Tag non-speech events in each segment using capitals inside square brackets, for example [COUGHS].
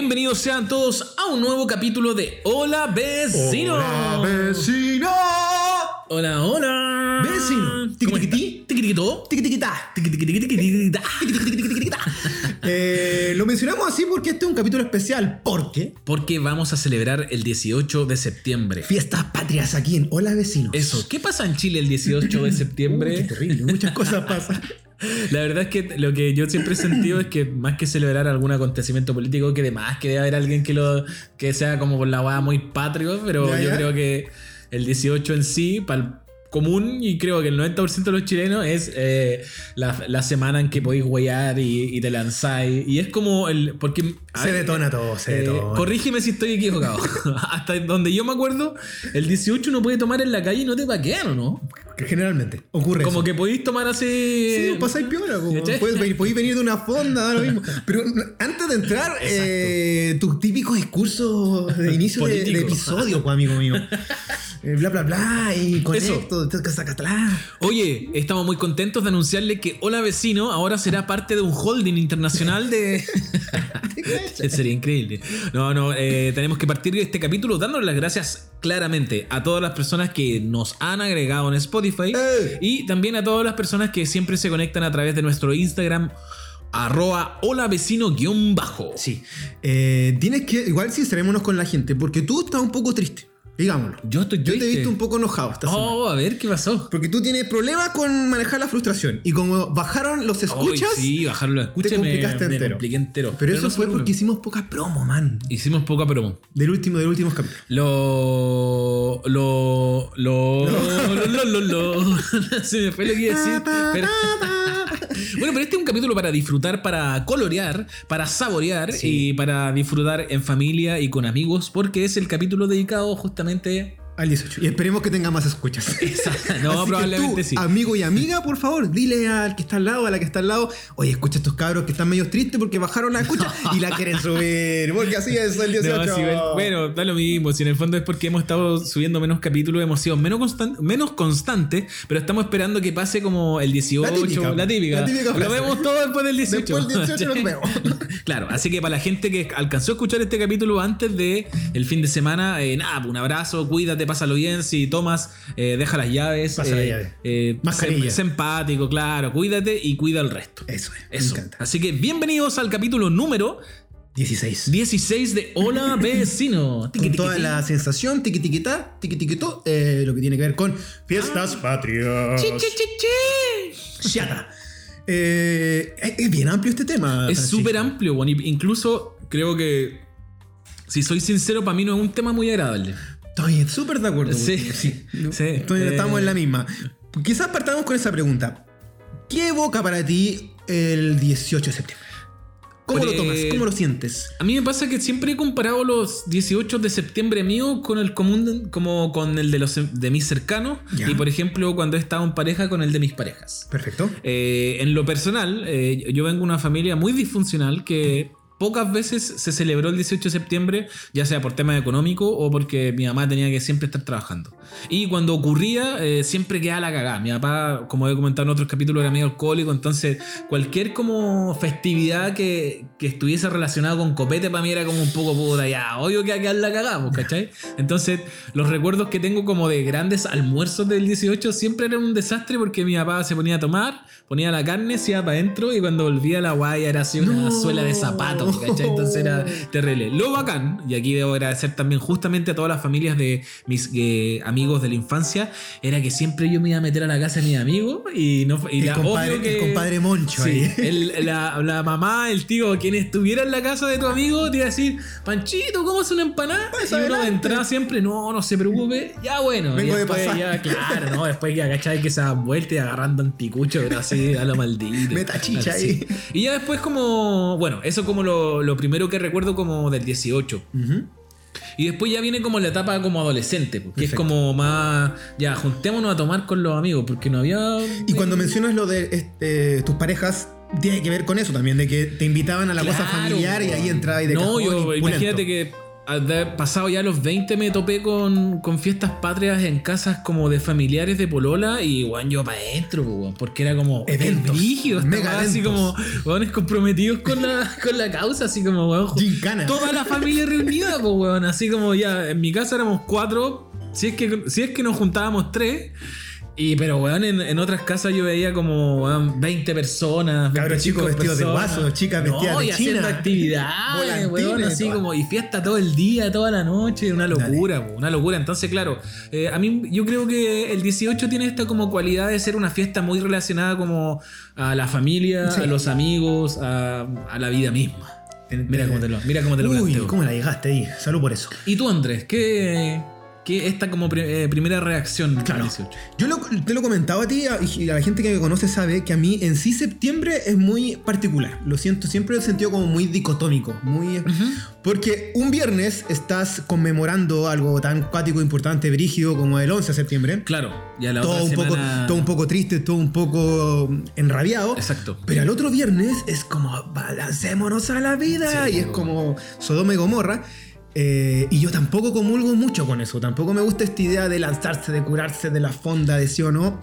bienvenidos sean todos a un nuevo capítulo de Hola Vecino. Hola, vecino. Hola, hola. Vecino. ¿Cómo Tiquitiquití. Tiquitiquitó. Tiquitiquitá. Tiquitiquitiquitiquitá. [LAUGHS] Eh, lo mencionamos así porque este es un capítulo especial. Porque Porque vamos a celebrar el 18 de septiembre. fiestas patrias aquí en Hola Vecinos. Eso, ¿qué pasa en Chile el 18 de [LAUGHS] Uy, qué septiembre? terrible, muchas cosas pasan. La verdad es que lo que yo siempre he sentido es que más que celebrar algún acontecimiento político, que además que debe haber alguien que lo que sea como por la hueá muy patrio, pero Ya, yo creo que el 18 en sí, para el común, y creo que el 90% de los chilenos, es eh, la, la semana en que podéis huear y, y te lanzáis. Y es como el. Porque. Se detona todo, se eh, detona. corrígeme si estoy equivocado. [LAUGHS] Hasta donde yo me acuerdo, el 18 uno puede tomar en la calle y no te paquean, ¿o no? Que generalmente ocurre Como eso. que podéis tomar así. Sí, pues, pasáis piola, como puedes venir, podéis venir de una fonda, da lo mismo. [LAUGHS] Pero antes de entrar, eh, tus típicos discursos de inicio de, episodio, pues, amigo mío. [LAUGHS] Eh, bla, bla, bla, y con Eso. esto. Oye, estamos muy contentos de anunciarle que Hola Vecino ahora será parte de un holding internacional de... [LAUGHS] [LAUGHS] Sería increíble. No, no, eh, tenemos que partir de este capítulo dándole las gracias claramente a todas las personas que nos han agregado en Spotify ¡Eh! y también a todas las personas que siempre se conectan a través de nuestro Instagram arroba hola vecino guion bajo. Sí. Eh, tienes que, igual sincerémonos con la gente, porque tú estás un poco triste, digámoslo. Yo estoy Yo te he visto un poco enojado esta semana. Oh, a ver, ¿qué pasó? Porque tú tienes problemas con manejar la frustración. Y como bajaron los escuchas, sí, bajaron la escucha te me, complicaste me entero. compliqué entero. pero eso no fue porque hicimos poca promo, man. Hicimos poca promo. Del último, del último capítulo. Lo. Lo. Lo. Lo. Lo. Lo. lo. [LAUGHS] Se me fue lo que iba a decir. pero- [LAUGHS] bueno, pero este es un capítulo para disfrutar, para colorear, para saborear Sí. y para disfrutar en familia y con amigos, porque es el capítulo dedicado justamente. Al 18. Y esperemos que tenga más escuchas. [LAUGHS] No, Así que probablemente tú, sí. Amigo y amiga, por favor, dile al que está al lado, a la que está al lado, oye, escucha a estos cabros que están medio tristes porque bajaron la escucha [LAUGHS] y la quieren subir. Porque así es el 18. No, sí, bueno, bueno, da lo mismo. Si en el fondo es porque hemos estado subiendo menos capítulos, hemos sido menos, constan- menos constantes, pero estamos esperando que pase como el 18, La típica, la típica. la típica lo vemos todo después del 18. Después del 18 nos vemos. [LAUGHS] claro, así que para la gente que alcanzó a escuchar este capítulo antes de el fin de semana, eh, nada, un abrazo, cuídate, pásalo bien. Si tomas, eh, deja las llaves. Pasa la eh, llave. eh, Mascarilla. sé- sé empático, claro, cuídate y cuida el resto. Eso es. Eso. Me encanta. Así que bienvenidos al capítulo número 16. 16 de Hola [LAUGHS] Vecino. Con toda la sensación, tiquitiquitá, tiquitiquitó, eh, lo que tiene que ver con fiestas patrias. Chi, chi, chi, chi. Chata. Eh, es, bien amplio este tema. Es súper amplio, bueno, incluso creo que, si soy sincero, para mí no es un tema muy agradable. Estoy súper de acuerdo. Sí, sí, [LAUGHS] sí. Estoy- Eh, Estamos en la misma. Quizás partamos con esa pregunta. ¿Qué evoca para ti el 18 de septiembre? ¿Cómo lo tomas? ¿Cómo lo sientes? A mí me pasa que siempre he comparado los 18 de septiembre mío con el común, como con el de los de mis cercanos. Y por ejemplo, cuando he estado en pareja, con el de mis parejas. Perfecto. Eh, en lo personal, eh, yo vengo de una familia muy disfuncional que pocas veces se celebró el 18 de septiembre, ya sea por temas económicos o porque mi mamá tenía que siempre estar trabajando. Y cuando ocurría, eh, siempre quedaba la cagada. Mi papá, como he comentado en otros capítulos, era medio alcohólico, entonces cualquier como festividad que, que estuviese relacionada con copete para mí era como un poco puta, ya, obvio que va a quedar la cagada, pues, ¿cachai? Entonces, los recuerdos que tengo como de grandes almuerzos del 18 siempre eran un desastre porque mi papá se ponía a tomar, ponía la carne, se iba para adentro y cuando volvía la guaya era así una suela de zapato, [LAUGHS] ¿cachai? Entonces era terrible. Lo bacán, y aquí debo agradecer también justamente a todas las familias de mis eh, amigos de la infancia, era que siempre yo me iba a meter a la casa de mis amigos y no y El la- compadre- que el compadre Moncho Sí, ahí. el- la, la mamá, el tío, quien estuviera en la casa de tu amigo, te iba a decir, Panchito, ¿cómo es una empanada? Pues y uno de adelante. entrada siempre, no, no se preocupe, ya bueno. Vengo y de después pasar. ya, claro, ¿no? Después ya, ¿cachai? Que se dan vueltas y agarrando anticucho, pero así a lo maldito. [LAUGHS] Meta chicha Así. ahí. Y ya después como, bueno, eso como lo, lo primero que recuerdo como del 18. Ujú. Y después ya viene como la etapa como adolescente, porque es Perfecto. como más, ya, juntémonos a tomar con los amigos, porque no había... Y cuando mencionas lo de este, tus parejas, tiene que ver con eso también, de que te invitaban a la cosa familiar y ahí entraba y de No, yo, imagínate que pasado ya los 20 me topé con, con fiestas patrias en casas como de familiares de Polola y weón, yo para adentro, porque era como Eventos, brígido, esta mega así como weones comprometidos con la, [LAUGHS] con la causa, así como weón, toda la familia reunida, pues weón, así como ya en mi casa éramos cuatro, si es que, si es que nos juntábamos tres. Y pero weón, en, en otras casas yo veía como weón, 20 personas. Cabros 25 chicos vestidos de guaso, chicas vestidas no, de y haciendo actividades, weón, así toda. como y fiesta todo el día, toda la noche, una locura, po, una locura. Entonces, claro, eh, a mí yo creo que el 18 tiene esta como cualidad de ser una fiesta muy relacionada como a la familia, Sí. a los amigos, a, a la vida misma. Mira cómo te lo, mira cómo te lo Uy, planteo. ¿cómo la llegaste ahí? Salud por eso. ¿Y tú, Andrés? ¿Qué, qué esta como eh, primera reacción Claro. al 18? Yo lo- te lo comentaba a ti y la gente que me conoce sabe que a mí en sí septiembre es muy particular. Lo siento, siempre he sentido como muy dicotómico. Muy... Porque un viernes estás conmemorando algo tan cuático, importante, brígido como el 11 de septiembre. Claro, ya la Todo otra un, poco, todo un poco triste, todo un poco enrabiado. Exacto. Pero al otro viernes es como balancémonos a la vida Sí, y es como Sodoma y Gomorra. Eh, y yo tampoco comulgo mucho con eso. Tampoco me gusta esta idea de lanzarse, de curarse de la fonda, de sí o no.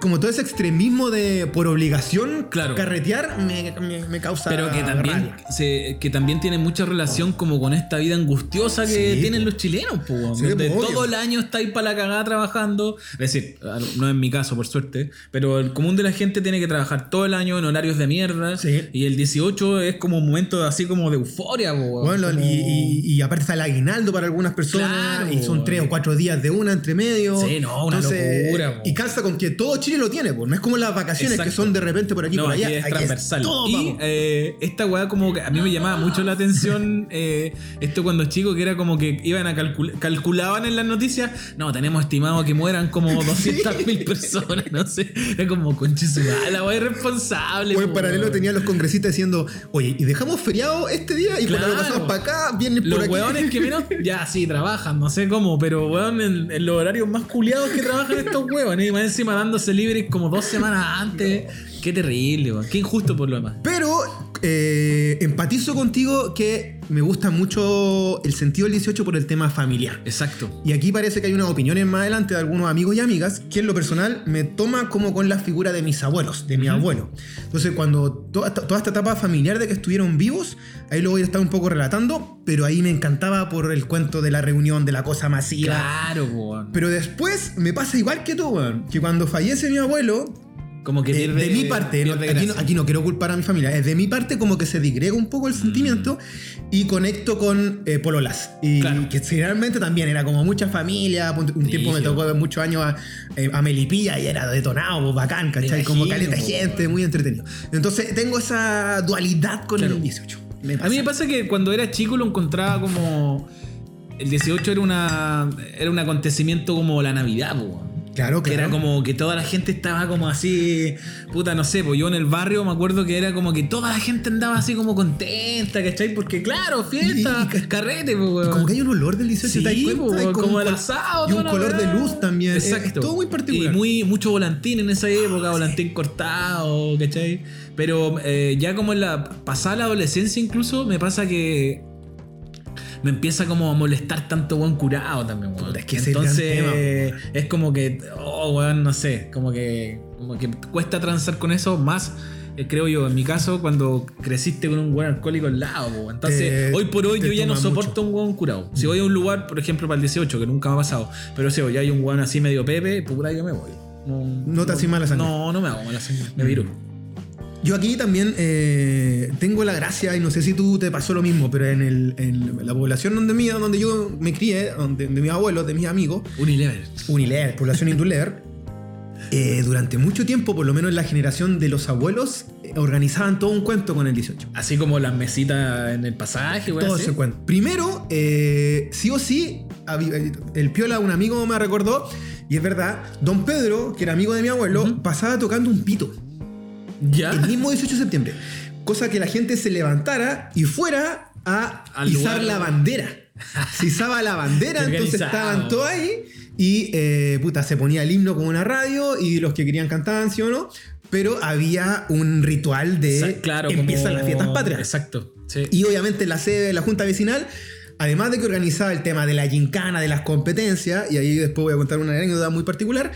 Como todo ese extremismo de por obligación Claro. carretear me, me- me causa. Pero que también, se- que también tiene mucha relación como con esta vida angustiosa que Sí, tienen po. los chilenos, po, Sí, obvio. todo el año estáis para la cagada trabajando. Es decir, no es mi caso, por suerte, pero el común de la gente tiene que trabajar todo el año en horarios de mierda. Sí. Y el 18 es como un momento así como de euforia, po, Bueno, como- y, y- y aparte está el aguinaldo para algunas personas. Claro, y son tres o cuatro días de una entre medio. Sí, no, una locura, po. Y calza con que todo Chile lo tiene, pues. No es como las vacaciones Exacto. que son de repente por aquí y No, por aquí allá. es Aquí transversal. todo, y eh, esta weá como que a mí me llamaba mucho la atención eh, esto cuando chico que era como que iban a calcular, calculaban en las noticias, no, tenemos estimado que mueran como [LAUGHS] 200 mil personas, no sé. Era como conchisuda, la weá irresponsable. O en paralelo weón. tenían los congresistas diciendo, oye, y dejamos feriado este día y Claro. pasamos para acá, vienen por Los aquí. weones que menos, ya sí, trabajan, no sé cómo, pero weón, en, en los horarios más culiados que trabajan estos weones, y más encima dándose libres como dos semanas antes. Qué terrible, weón. Qué injusto por lo demás. Pero eh, empatizo contigo que me gusta mucho el sentido del 18 por el tema familiar. Exacto. Y aquí parece que hay unas opiniones más adelante de algunos amigos y amigas que en lo personal me toma como con la figura de mis abuelos, de mi abuelo. Entonces cuando toda esta, toda esta etapa familiar de que estuvieron vivos, ahí lo voy a estar un poco relatando, pero ahí me encantaba por el cuento de la reunión, de la cosa masiva. Claro, weón. Pero después me pasa igual que tú, weón. Que cuando fallece mi abuelo, Como que pierde, de mi parte, no- aquí, no, gracia. aquí no quiero culpar a mi familia, es de mi parte como que se digrega un poco el Mm. sentimiento y conecto con eh, Pololas. Y Claro. que generalmente también era como mucha familia, un tiempo me tocó muchos años a, eh, a Melipilla y era detonado, pues, bacán, ¿cachai? Como caleta gente, muy entretenido. Entonces tengo esa dualidad con Claro. el 18. Me A mí me pasa que cuando era chico lo encontraba como. El 18 era una. Era un acontecimiento como la Navidad, po, Claro, Que claro. era como que toda la gente estaba como así, puta, no sé, pues yo en el barrio me acuerdo que era como que toda la gente andaba así como contenta, ¿cachai? Porque claro, fiesta, Y- y- carrete, pues, weón. Como que hay un olor del 18, Sí, ¿te das cuenta? po, Hay como, un el asado. Y un color de luz también. Exacto. Es todo muy particular. Y muy, mucho volantín en esa época, volantín cortado, ¿cachai? Pero eh, ya como en la pasada la adolescencia incluso, me pasa que me empieza como a molestar tanto buen curado también, weón. Puta, es que ese es el gran Entonces es como que, oh, weón, no sé, como que, como que cuesta transar con eso más. eh, Creo yo, en mi caso, cuando creciste con un buen alcohólico al lado, po. entonces Te- hoy por hoy yo ya no soporto un hueón curado. Si voy a un lugar, por ejemplo, para el 18, que nunca me ha pasado, pero si hoy hay un hueón así medio pepe, puta, yo me voy. No, No te haces mala sangre. No, no me hago mala sangre, me viro. Yo aquí también eh, tengo la gracia, y no sé si tú te pasó lo mismo, pero en, el- en la población donde, mía, donde yo me crié, donde, de mis abuelos, de mis amigos, Unilever. Unilever, población Indulever, eh, durante mucho tiempo, por lo menos en la generación de los abuelos, eh, organizaban todo un cuento con el 18. Así como las mesitas en el pasaje, weón. Todo ese cuento. Primero, eh, sí o sí, el Piola, un amigo me recordó, y es verdad, don Pedro, que era amigo de mi abuelo, pasaba tocando un pito. ¿Ya? el mismo 18 de septiembre. Cosa que la gente se levantara y fuera a Al izar lugar. la bandera. [LAUGHS] Se izaba la bandera, entonces estaban todos ahí y eh, puta, se ponía el himno con una radio y los que querían cantaban, sí o no. Pero había un ritual de Sa- claro, empiezan como- las fiestas patrias. Exacto. Sí. Y obviamente la sede de la junta vecinal además de que organizaba el tema de la gincana, de las competencias, y ahí después voy a contar una anécdota muy particular,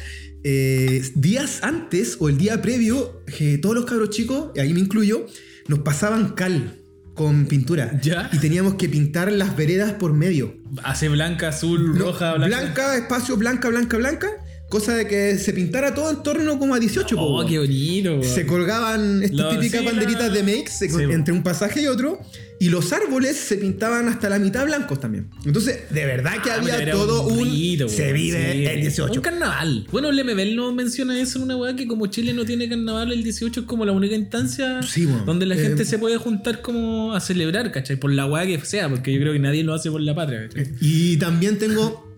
eh, días antes o el día previo, eh, todos los cabros chicos, y ahí me incluyo, nos pasaban cal con pintura. ¿Ya? Y teníamos que pintar las veredas por medio. Hace blanca, azul, No, roja, blanca. blanca, espacio, blanca, blanca, blanca. Cosa de que se pintara todo en torno como a 18. po, Oh, qué bonito. Se colgaban estas Lo- típicas sí, banderitas la- de Makes Sí, entre un pasaje y otro. Y los árboles se pintaban hasta la mitad blancos también. Entonces, de verdad que Ah, había todo un. rito, se vive Sí. el 18. Un carnaval. Bueno, el MBL no menciona eso en una weá que como Chile no tiene carnaval, el 18 es como la única instancia donde la Eh, gente se puede juntar como a celebrar, ¿cachai? Por la weá que sea, porque yo creo que nadie lo hace por la patria, ¿cachai? Y también tengo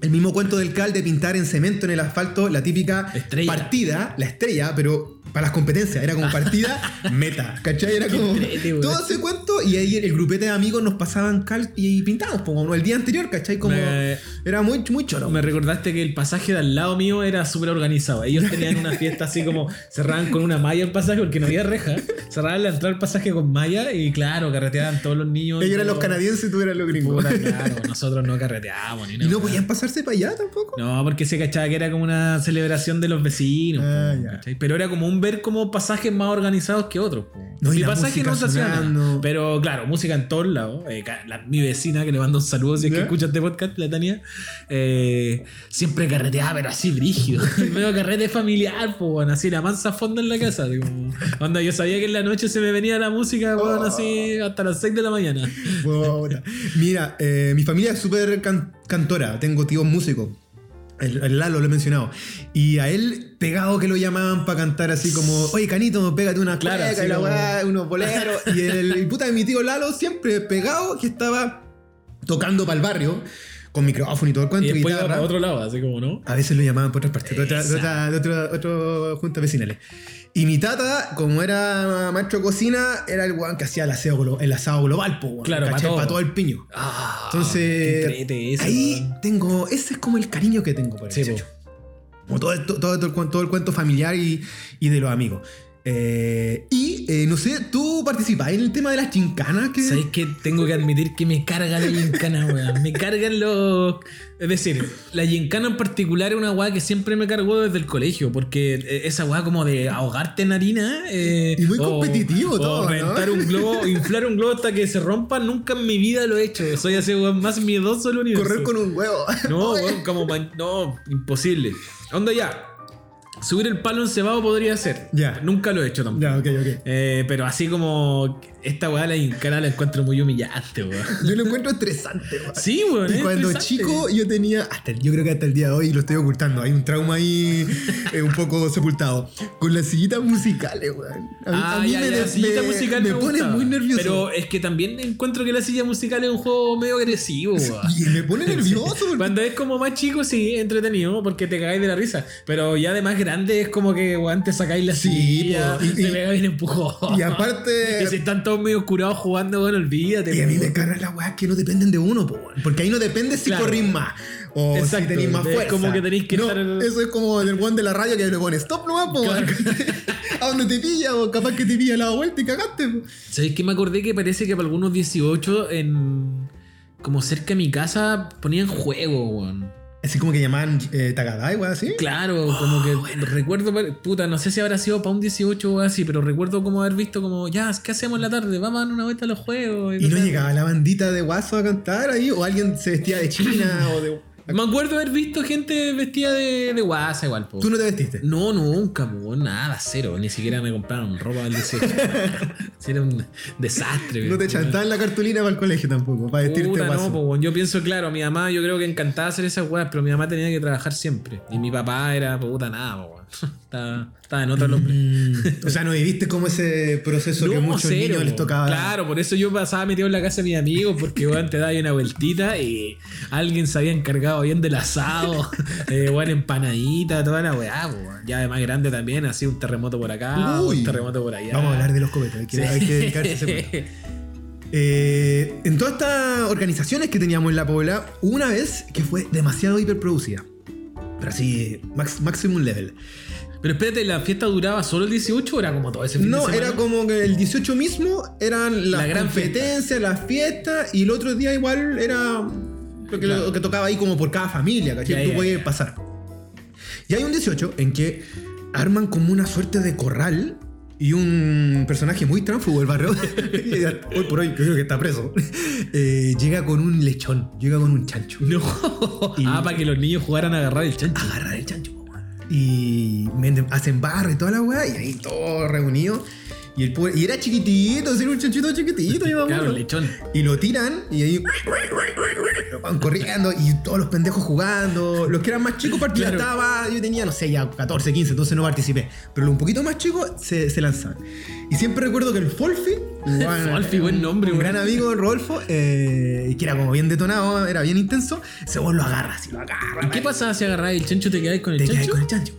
el mismo cuento del Cal de pintar en cemento en el asfalto la típica Estrella. partida, la estrella, pero para las competencias, era como [LAUGHS] partida meta, ¿cachai? Era como todo ese cuento y ahí el grupete de amigos nos pasaban cal y pintábamos como el día anterior, ¿cachai? Como Me- era muy, muy choro. Me recordaste que el pasaje de al lado mío era súper organizado. Ellos tenían una fiesta así como cerraban con una malla el pasaje porque no había reja. Cerraban la entrada del pasaje con malla y claro, carreteaban todos los niños. Ellos eran los canadienses y tú eras los gringos. Puta, claro, [LAUGHS] nosotros no carreteábamos ni y no podían pasarse para allá tampoco. No, porque se cachaba que era como una celebración de los vecinos. Ah, po, ya. ¿cachai? Pero era como un ver como pasajes más organizados que otros. No, y Mi la pasaje música no se hacía nada. sonando. Pero claro, música en todos lados. Eh, la- mi vecina, que le mando un saludo si es que escucha este podcast, la Tania, eh, siempre carreteaba, pero así brígido. [LAUGHS] Medio carrete familiar, pues, bueno, así la mansa fonda en la casa. Yo sabía que en la noche se me venía la música, bueno, así hasta las 6 de la mañana. Mira, eh, mi familia es súper can- cantora. Tengo tíos músicos. El, el Lalo lo he mencionado. Y a él, pegado que lo llamaban para cantar así como, oye, Canito, pégate una así y la como- weá, unos boleros. [LAUGHS] y el, el puta de mi tío Lalo, siempre pegado, que estaba tocando para el barrio, con micrófono y todo el Y cuento, después iba para otro lado, así como, ¿no? A veces lo llamaban por otras partes, de otra, de otra, de otra- juntas vecinales. Y mi tata, como era maestro de cocina, era el weón que hacía el aseo, glo- el asado global, po, weón, Claro, pa' ¿cachai? todo. El piño. Ah, Entonces, eso, ahí tengo, ese es como el cariño que tengo por el Sí, 18. Como todo, todo, todo el cuento familiar y, y de los amigos. Eh, y eh, no sé, ¿tú participás en el tema de las chincanas? Que... ¿Sabes que Tengo que admitir que me carga la gincana, weón. Me cargan los. Es decir, la gincana en particular es una weá que siempre me cargó desde el colegio, porque eh, esa weá como de ahogarte en harina. eh, Y muy o- competitivo o todo, ¿no? reventar un globo, inflar un globo hasta que se rompa, nunca en mi vida lo he hecho. Soy así, weón, más miedoso del universo. Correr con un huevo. No, [LAUGHS] weón, como. man- No, imposible. Onda ya. Subir el palo encebado podría ser. Ya. Nunca lo he hecho tampoco. ya, ok, ok. Eh, pero así como esta weá la gincana la encuentro muy humillante, weón. [LAUGHS] Yo lo encuentro estresante, weón. Sí, weón. Y cuando estresante. chico yo tenía, hasta yo creo que hasta el día de hoy lo estoy ocultando, hay un trauma ahí [LAUGHS] eh, un poco sepultado. Con las sillitas musicales, weón. A mí, Ah, a mí ya, me, ya, la sillita me- musical me me, pone muy nervioso. Pero es que también encuentro que la silla musical es un juego medio agresivo, weón. y me pone nervioso. porque- Cuando es como más chico, sí, entretenido, porque te cagáis de la risa. Pero ya de más grande es como que, weón, te sacáis la Sí, silla, po, y- te pega bien empujón. y aparte- [LAUGHS] Y si todos medio curados jugando, weón, olvídate. Y a mí me cargan las weas que no dependen de uno, po, porque ahí no depende si Claro. corrís más o Exacto, si tenéis más es fuerza. como que tenéis que No, estar- Eso es como del one de la radio que le pone stop nomás, po, Claro. [LAUGHS] a donde te pilla o capaz que te pilla la vuelta y cagaste. po. ¿Sabéis que me acordé que parece que para algunos 18 en. Como cerca de mi casa ponían juego, weón. Así como que llamaban eh, weón, así. Claro, como que recuerdo, puta, no sé si habrá sido para un 18 o así, pero recuerdo como haber visto como, ya, ¿qué hacemos en la tarde? Vamos a dar una vuelta a los juegos. Y no cosas. llegaba la bandita de guaso a cantar ahí, o alguien se vestía de china o de. Me acuerdo haber visto gente vestida de, de guasa igual, po. ¿Tú no te vestiste? No, nunca, po, nada, cero. Ni siquiera me compraron ropa del 18. [LAUGHS] Sí, Era un desastre. No te chantaban la cartulina para el colegio tampoco, para vestirte Puta, guaso. no, po, yo pienso, claro, mi mamá yo creo que encantaba hacer esas weas, pero mi mamá tenía que trabajar siempre. Y mi papá era puta nada, po. [LAUGHS] estaba, estaba en otro hombre. Mm, o sea, no viviste como ese proceso que No, muchos cero, niños les tocaba. Claro, por eso yo pasaba metido en la casa de mis amigos, porque weón, te daba ahí una vueltita y alguien se había encargado bien del asado, [LAUGHS] eh, weón, empanadita, toda la weá. Ya de más grande también, así un terremoto por acá, Uy. un terremoto por allá. Vamos a hablar de los copetos, hay que, Sí. hay que dedicarse a ese. [LAUGHS] Eh, en todas estas organizaciones que teníamos en la Pobla, hubo una vez que fue demasiado hiperproducida. Pero así, max, maximum level. Pero espérate, ¿la fiesta duraba solo el 18 o era como todo ese fin No, era como que el 18 mismo eran las La gran competencias, las fiestas, y el otro día igual era lo que, Claro. lo que tocaba ahí como por cada familia, ¿cachai? Tú ya, podías pasar. Y hay un 18 en que arman como una suerte de corral y un personaje muy tránfugo del barrio, [LAUGHS] hoy por hoy creo que está preso, eh, llega con un lechón, llega con un chancho. No. Y- Ah, para que los niños jugaran a agarrar el chancho. agarrar el chancho. Y hacen barra y toda la weá, y ahí todos reunidos. Y, el pobre- y era chiquitito, era un chanchito chiquitito, yo me Claro, acuerdo. lechón. Y lo tiran y ahí van corriendo y todos los pendejos jugando. Los que eran más chicos participaban. Claro. Yo tenía, no sé, ya 14, 15, entonces no participé. Pero los un poquito más chicos se, se lanzaban. Y siempre recuerdo que el Folfi, [LAUGHS] Folfi, buen nombre, un gran amigo de Rodolfo, eh, que era como bien detonado, era bien intenso, ese vos lo agarra así, lo agarra. ¿Y qué pasaba si agarrabas el chancho te quedáis con el Te chancho? con el chancho.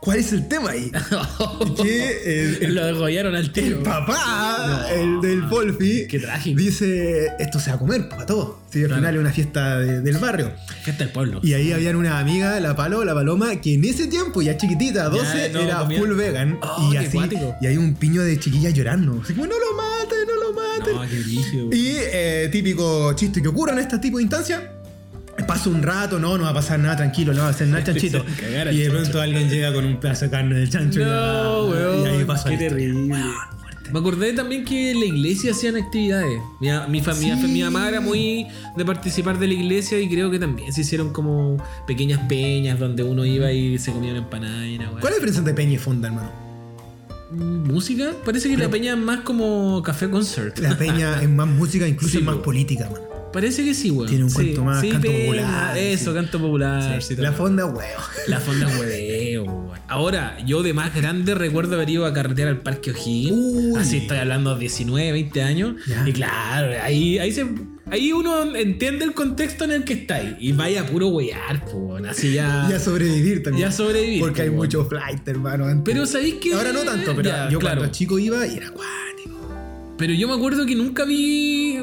¿Cuál es el tema ahí? [LAUGHS] que el, el- Lo degollaron al el tiro. papá, el del Wolfi, Qué trágico. dice: Esto se va a comer para todos. Sí, al Claro. final es una fiesta de- del barrio. Fiesta del pueblo. Y ahí habían una amiga, la Palo, la Paloma, que en ese tiempo, ya chiquitita, 12, no era comía. full vegan. Oh, y así. cuático. Y hay un piño de chiquillas llorando. Así como: No lo maten, no lo maten. No, qué. Y eh, típico chiste que ocurre en este tipo de instancias. Pasa un rato, no, no va a pasar nada, tranquilo, no va a hacer nada, chanchito. Cagar Y de chancho. pronto alguien llega con un pedazo de carne del chancho. No, ya, weón. Y ahí pasa qué terrible. Weón. Me acordé también que en la iglesia hacían actividades. Mi, mi, familia, Sí. mi mamá era muy de participar de la iglesia y creo que también se hicieron como pequeñas peñas donde uno iba y se comía una empanada y una. ¿Cuál es la diferencia entre peña y fonda, hermano? Mm, ¿Música? Parece que la peña es más como café concert. La peña [LAUGHS] es más música, incluso Sí, es más po. política, man. Parece que sí, weón. Tiene un Sí, cuento más, sí, canto peña, popular, Eso, sí. canto popular. [LAUGHS] la fonda, huevo. La fonda hueveo, weón. Ahora, yo de más grande recuerdo haber ido a carretear al Parque O'Higgins. Así estoy hablando de 19, 20 años. Ya. Y claro, ahí, ahí, se, ahí uno entiende el contexto en el que está ahí. Y vaya a puro weyar, po. Así ya. [LAUGHS] Y a sobrevivir también. Ya sobrevivir, Porque hay po, mucho flight, hermano. antes. Pero sabéis que. Ahora no tanto, pero Ya, yo claro. cuando chico iba y era acuático. Pero yo me acuerdo que nunca vi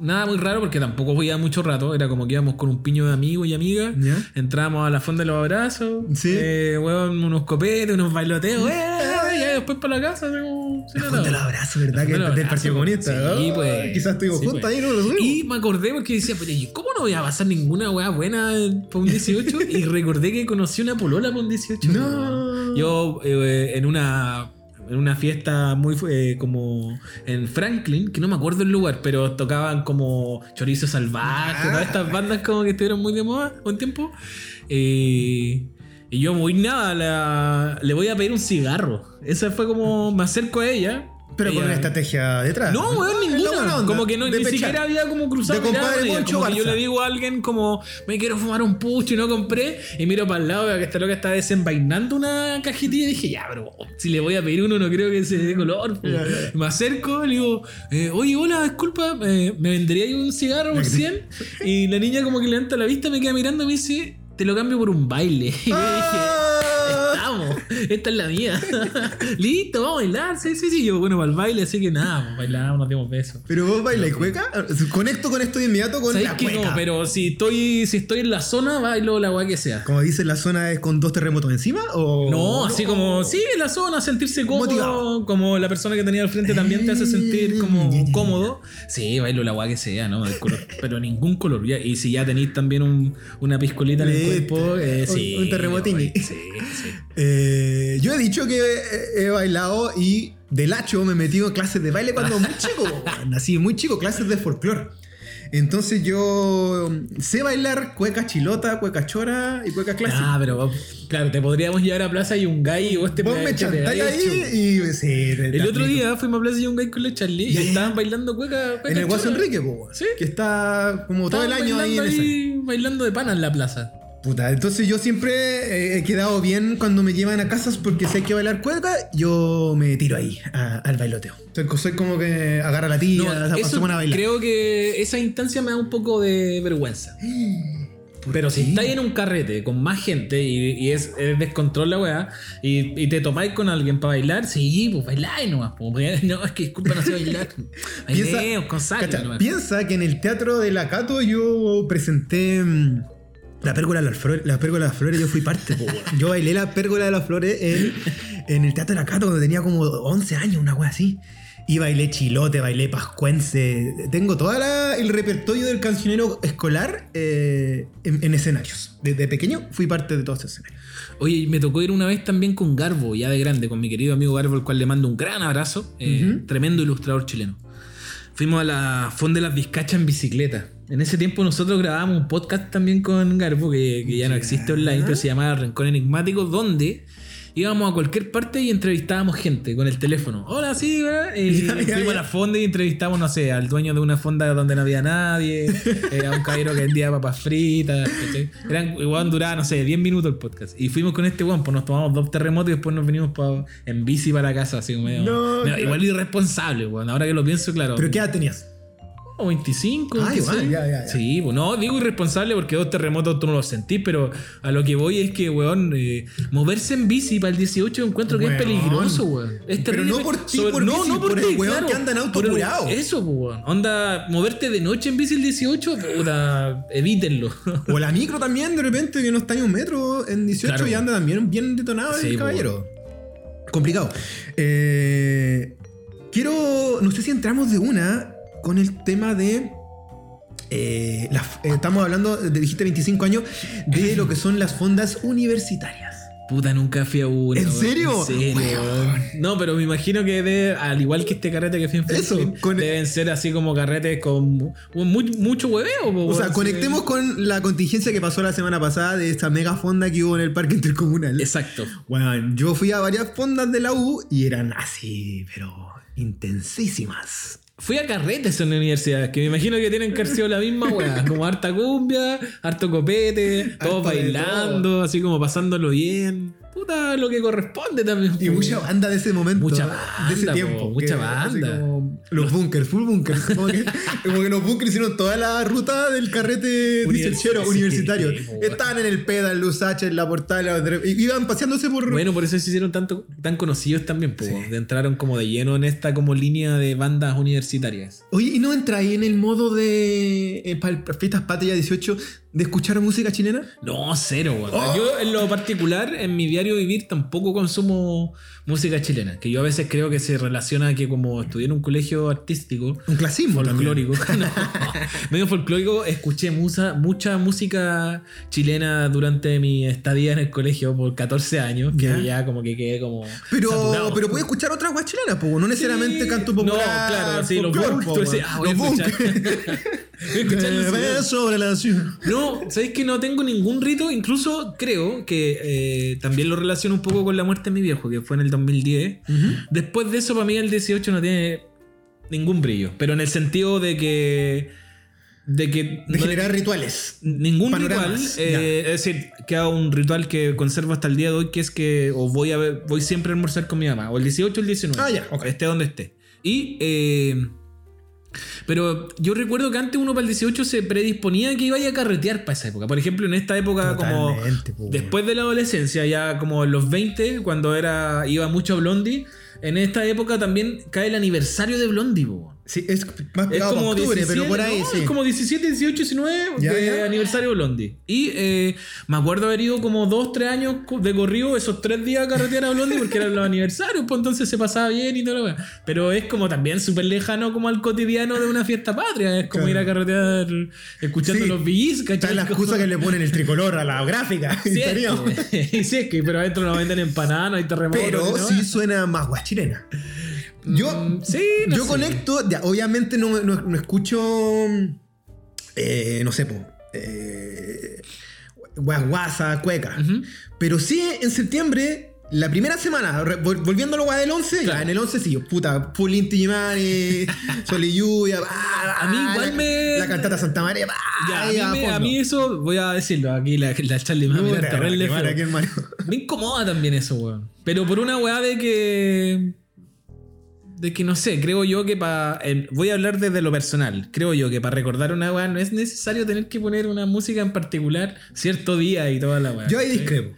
nada muy raro porque tampoco veía mucho rato. Era como que íbamos con un piño de amigos y amigas. ¿Ya? Entrábamos a la fonda de los abrazos. Sí. eh, weón, unos copetes, unos bailoteos. y después para la casa. como La fonda del abrazo, ¿verdad? La Que fonda del Partido Comunista. sí, ¿no? pues. Quizás estuvimos Sí, juntos pues. ahí, no lo subimos. Y me acordé porque decía, pero ¿y ¿cómo no voy a pasar ninguna weá buena para un 18? y recordé que conocí una polola para un 18. No. Yo eh, en una en una fiesta muy eh, como en Franklin, que no me acuerdo el lugar, pero tocaban como Chorizo Salvaje, Ah. todas estas bandas como que estuvieron muy de moda un tiempo. Eh, y yo muy nada, la- le voy a pedir un cigarro. Esa fue como, me acerco a ella. Pero con una estrategia detrás. no, weón, ninguna. onda, Como que no, ni pechar. siquiera había como cruzado. De compadre. Moncho Como que yo le digo a alguien como, me quiero fumar un pucho y no compré. Y miro para el lado, veo que esta loca está desenvainando una cajetilla y dije, ya, pero si le voy a pedir uno no creo que se dé color. po". Ya, ya. Me acerco, le digo, eh, oye, hola, disculpa, eh, ¿me vendría ahí un cigarro por 100? Y la niña como que levanta la vista, me queda mirando y me dice, te lo cambio por un baile. [LAUGHS] Y yo dije, Ah. Estamos, esta es la mía. [LAUGHS] Listo, vamos a bailar. Sí, sí, sí. Yo, bueno, para el baile, así que nada, bailamos, nos dimos besos. Pero vos bailas y cueca. Conecto con esto de inmediato con ¿Sabes la que cueca. no? Pero si estoy, si estoy en la zona, bailo la weá que sea. Como dice, la zona es con dos terremotos encima o. No, así como, sí, en la zona, sentirse cómodo. Motivado. Como la persona que tenía al frente también te hace sentir como ya, ya. cómodo. Sí, bailo la weá que sea, ¿no? Color, [LAUGHS] pero ningún color. Y si ya tenéis también un- una piscolita en el cuerpo, eh, Un- sí. un terremotini. Sí, [LAUGHS] sí. Eh, yo he dicho que he, he bailado y del hacho me he metido en clases de baile cuando muy chico. [LAUGHS] Así, muy chico, clases de folclore. Entonces yo sé bailar cueca chilota, cueca chora y cueca clásica. Ah, pero claro, te podríamos llevar a Plaza Yungay y vos te Vos me chantáis ahí y sí, El otro día fuimos a Plaza Yungay con la Charlie y estaban bailando cueca. cueca En el Guaso. Enrique, po, Sí. que está como todo el año ahí en esa. ahí, bailando de pana en la plaza. Puta, entonces yo siempre eh, he quedado bien cuando me llevan a casas porque si hay que bailar cueca, yo me tiro ahí a- al bailoteo. Entonces soy como que agarra la tía, No, eso a bailar. creo que esa instancia me da un poco de vergüenza. [GASPS] Pero si estáis en un carrete con más gente y, y es, es descontrol la weá y, y te tomáis con alguien para bailar, sí, pues bailáis nomás. Pues, [LAUGHS] no, es que disculpa, no sé bailar. [LAUGHS] Piensa, Bailemos con sal. cacha, nomás. piensa que en el teatro de la Cato yo presenté mm, La pérgola de las flores, la pérgola de las flores yo fui parte, [LAUGHS] po. Yo bailé la pérgola de las flores en, en el Teatro de la Cato cuando tenía como 11 años, una wea así. Y bailé chilote, bailé pascuense. Tengo todo el repertorio del cancionero escolar eh, en, en escenarios. Desde pequeño fui parte de todos esos escenarios. Oye, me tocó ir una vez también con Garbo, ya de grande, con mi querido amigo Garbo, al cual le mando un gran abrazo. eh. Tremendo ilustrador chileno. Fuimos a la Fonda de las Vizcachas en bicicleta. En ese tiempo nosotros grabábamos un podcast también con Garbo, que, que ya no existe online, pero se llamaba Rincón Enigmático, donde íbamos a cualquier parte y entrevistábamos gente con el teléfono. Hola, sí, ¿verdad? [LAUGHS] Y Ya, ya, fuimos ya. a la fonda y entrevistamos, no sé, al dueño de una fonda donde no había nadie, [LAUGHS] eh, a un caballero que vendía papas fritas. ¿cachai? Eran, igual duraba, no sé, 10 minutos el podcast. Y fuimos con este weón, pues nos tomamos dos terremotos y después nos venimos pa- en bici para la casa, así como medio. No, medio- claro. Igual irresponsable, weón. Ahora que lo pienso, claro. ¿Pero qué edad tenías? Como 25, Ah, 26. igual, ya, ya, ya. Sí, pues no, digo irresponsable porque dos terremotos tú no los sentís, pero a lo que voy es que, weón, eh, moverse en bici para el 18 encuentro que es peligroso, weón. Es Pero no por ti, por bici, por el weón que anda en auto por curado. Eso, pues, weón. Onda, moverte de noche en bici el 18, puta, evítenlo. [LAUGHS] O la micro también, de repente, que no está ni un metro en 18 Claro. y anda también bien detonado Sí, el po. caballero. Complicado. Eh, quiero. No sé si entramos de una con el tema de. eh, eh, estamos hablando, de, dijiste 25 años, de lo que son las fondas universitarias. Puta, nunca fui a una. ¿En serio? En serio. No, pero me imagino que debe, al igual que este carrete que fui en Eso, Franklin, con- deben ser así como carretes con mu- mu- mucho hueveo. po, O sea, conectemos con la contingencia que pasó la semana pasada de esta mega fonda que hubo en el parque intercomunal. Exacto. Bueno, yo fui a varias fondas de la U y eran así, pero intensísimas. Fui a carretes en la universidad, que me imagino que tienen que haber sido la misma weá, [LAUGHS] como harta cumbia, harto copete, todos Harto bailando, así como pasándolo bien. Puta, lo que corresponde también. Y po. mucha banda de ese momento. Mucha De ese banda, tiempo. po, mucha banda. como los bunkers, full bunkers. Como que, [LAUGHS] como que los bunkers hicieron toda la ruta del carrete Univers- 18 sí, universitario. Estaban en el PEDA, en Luz H, en la portal, y iban paseándose por. Bueno, por eso se hicieron tanto, tan conocidos también, po. Sí. entraron como de lleno en esta como línea de bandas universitarias. Oye, ¿y no entra ahí en el modo de. eh, para fiestas patrias 18 de escuchar música chilena? No, cero, weón. Oh. Yo en lo particular, en mi diario vivir, tampoco consumo música chilena. Que yo a veces creo que se relaciona a que como estudié en un colegio artístico, Un clasismo. folclórico, [LAUGHS] no, medio folclórico, escuché mucha, mucha música chilena durante mi estadía en el colegio por 14 años, que Ya. ya, como que quedé como Pero, saturado. pero puedes escuchar otras guas chilenas, po, no necesariamente Sí. canto popular. No, claro, sí, los folclor, bunkers, po, tú decís, weón. ah, voy Los a [LAUGHS] sobre la ciudad. No, ¿sabéis que no tengo ningún rito? Incluso creo que eh, también lo relaciono un poco con la muerte de mi viejo, que fue en el 2010. Después de eso, para mí el 18 no tiene ningún brillo. Pero en el sentido de que. De que. De no- generar rituales. Ningún panoramas, ritual, eh, es decir, que haga un ritual que conservo hasta el día de hoy, que es que o voy a ver, voy siempre a almorzar con mi mamá, o el 18 o el 19, Ah, ya, ok. esté donde esté. Y eh, pero yo recuerdo que antes uno para el 18 se predisponía que iba a carretear para esa época. Por ejemplo, en esta época Totalmente, como después de la adolescencia, ya como en los 20, cuando era iba mucho a Blondie, en esta época también cae el aniversario de Blondie, po. Sí, es más Es como octubre, 17, pero por ahí no, sí. Es como 17, 18, 19 Ya, de ya. aniversario de Blondie. Y eh, me acuerdo haber ido como 2, 3 años de corrido esos 3 días a carretear a Blondie porque eran los aniversarios, pues entonces se pasaba bien y todo lo demás. Pero es como también súper lejano como al cotidiano de una fiesta patria. Es como Claro. ir a carretear escuchando Sí. los billis, Está ¿cachai? la excusa que le ponen el tricolor a la gráfica. [LAUGHS] Sí, es que, [LAUGHS] sí, es que, pero adentro no venden empanadas, no hay terremotos. Pero sí suena más guachilena. Yo, Mm, sí, no yo sé. conecto, ya, obviamente no, no- no escucho, eh, no sé, po, eh, guaguasa, cueca. Pero sí en septiembre, la primera semana, volviendo a lo del 11, ya, Claro. en el 11 sí, puta, full Inti Gimani, [LAUGHS] Sol y Lluvia, bah, A mí igual la, me- La cantata Santa María, bah, Ya, a, mí me- a eso, voy a decirlo, aquí la, la Charlie me qué malo. Me incomoda también eso, weón. Pero por una weá de que. De que no sé, creo yo que para. voy a hablar desde lo personal. Creo yo que para recordar una weá no es necesario tener que poner una música en particular cierto día y toda la weá. Yo ahí ¿sí? discrepo.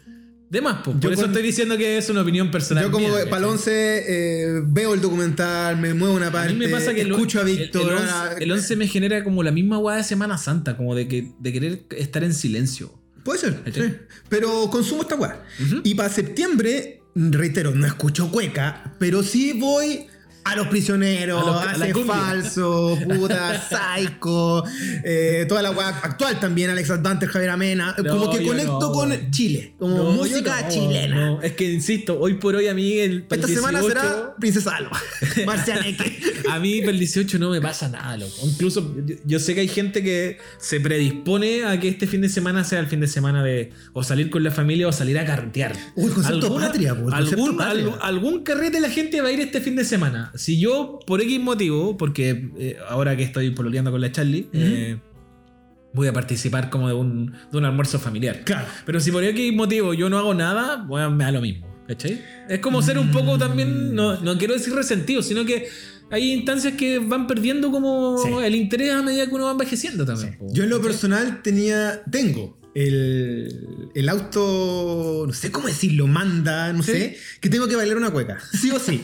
De más, po. Yo por eso con- estoy diciendo que es una opinión personal. Yo como para el ¿cachai? 11 eh, veo el documental, me muevo una A parte, mí me pasa que el- escucho a Víctor. El, 11, el 11 me genera como la misma weá de Semana Santa, como de que de querer estar en silencio. Puede ser. Pero consumo esta weá. Y para septiembre, reitero, no escucho cueca, pero sí voy a los prisioneros, A los- a Hace falso, puta, [LAUGHS] psycho, eh, toda la weá actual también, Alex Advanter, Javier Amena. No, como que conecto no. con Chile, como No, música chilena. Es que insisto, hoy por hoy a mí el Esta semana 18, será Princesa Alba, [LAUGHS] Marcianeque. A mí para el 18 no me pasa nada, loco. Incluso yo, yo sé que hay gente que se predispone a que este fin de semana sea el fin de semana de o salir con la familia o salir a carretear. Uy, concepto Alguna- patria, po, el concepto algún, patria. algún- algún carrete la gente va a ir este fin de semana. Si yo, por X motivo, porque eh, ahora que estoy pololeando con la Charlie, eh, voy a participar como de un, de un almuerzo familiar. Claro. Pero si por X motivo yo no hago nada, bueno, me da lo mismo. ¿Cachai? Es como ser un poco también, no, no quiero decir resentido, sino que hay instancias que van perdiendo como Sí. el interés a medida que uno va envejeciendo también. Yo en lo ¿Cachai? personal tenía, tengo el, el auto, no sé cómo decirlo, manda, no Sí. sé, que tengo que bailar una cueca, sí o sí.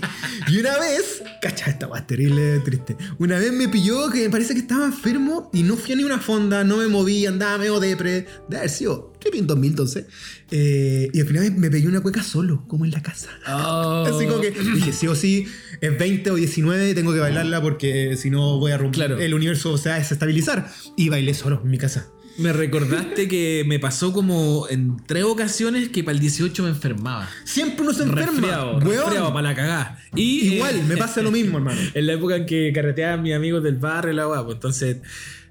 Y una vez, cacha, esta es terrible, triste. Una vez me pilló que me parece que estaba enfermo y no fui a ni una fonda, no me moví, andaba medio depre, de haber sido en 2000 entonces. Eh, y al final me pegué una cueca solo, como en la casa. Oh. Así como que dije, sí o sí, es 20 o 19, tengo que bailarla porque si no voy a romper Claro. el universo, se va a desestabilizar. Y bailé solo en mi casa. Me recordaste que me pasó como en tres ocasiones que para el 18 me enfermaba. Siempre uno se enferma. Resfriado, resfriado para la cagada. Y, Igual, eh, me pasa lo mismo, hermano. [LAUGHS] en la época en que carreteaban mis amigos del barrio la weá, pues entonces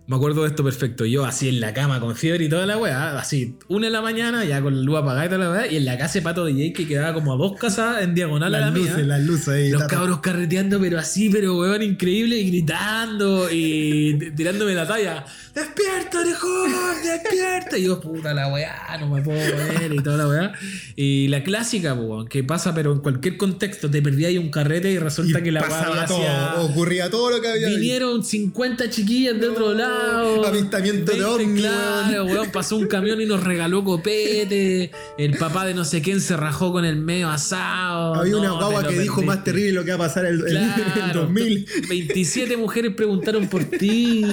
me acuerdo de esto perfecto. Yo así en la cama con fiebre y toda la weá, así una de la mañana, ya con la luz apagada y toda la weá, y en la casa de Pato DJ que quedaba como a dos casas en diagonal a la mía. luces, las luces ahí. Los cabros carreteando, pero así, pero weón, increíble, y gritando y tirándome la talla. ¡Despierta, orejón! ¡Despierta! Y yo, puta la weá, no me puedo mover y toda la weá. Y la clásica, pues, weón, que pasa, pero en cualquier contexto, te perdí ahí un carrete y resulta Y que la weá pasaba todo, hacia- ocurría todo lo que había. ahí. Vinieron 50 chiquillas de otro avistamiento de 20, ovni, Claro, weón. Pasó un camión y nos regaló copete. El papá de no sé quién se rajó con el medio asado. Había una guagua que dijo más terrible lo que va a pasar el, el- [LAUGHS] el Claro, 2000. 27 mujeres preguntaron por ti.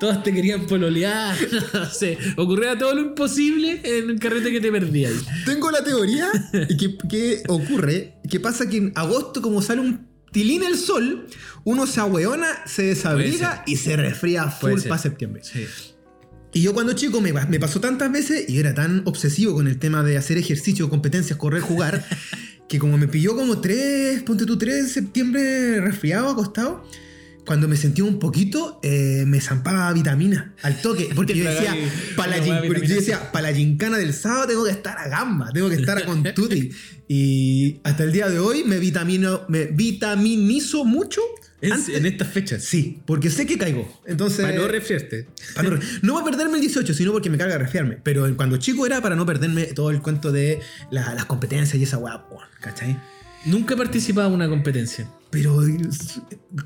Todas te querían pololear. [LAUGHS] No sé. Ocurría todo lo imposible en el carrete que te perdías. Tengo la teoría y que, que ocurre, que pasa que en agosto como sale un tilín el sol, uno se ahueona, se desabriga y se resfría full para septiembre. Sí. Y yo cuando chico me, me pasó tantas veces y era tan obsesivo con el tema de hacer ejercicio, competencias, correr, jugar, [LAUGHS] que como me pilló como 3, ponte tú 3 de septiembre resfriado, acostado, cuando me sentía un poquito, eh, me zampaba vitamina al toque. Porque yo [LAUGHS] decía, para la, gin- yo decía, para la gincana del sábado tengo que estar a gamba, tengo que estar con tutti. Y hasta el día de hoy me vitamino, me vitaminizo mucho. En, en estas fechas. Sí, porque sé que caigo. Entonces. Para no resfriarte. Para no, no para perderme el 18, sino porque me carga resfriarme. Pero cuando chico era para no perderme todo el cuento de la- las competencias y esa po, ¿cachai? Nunca he participado en una competencia. Pero eh,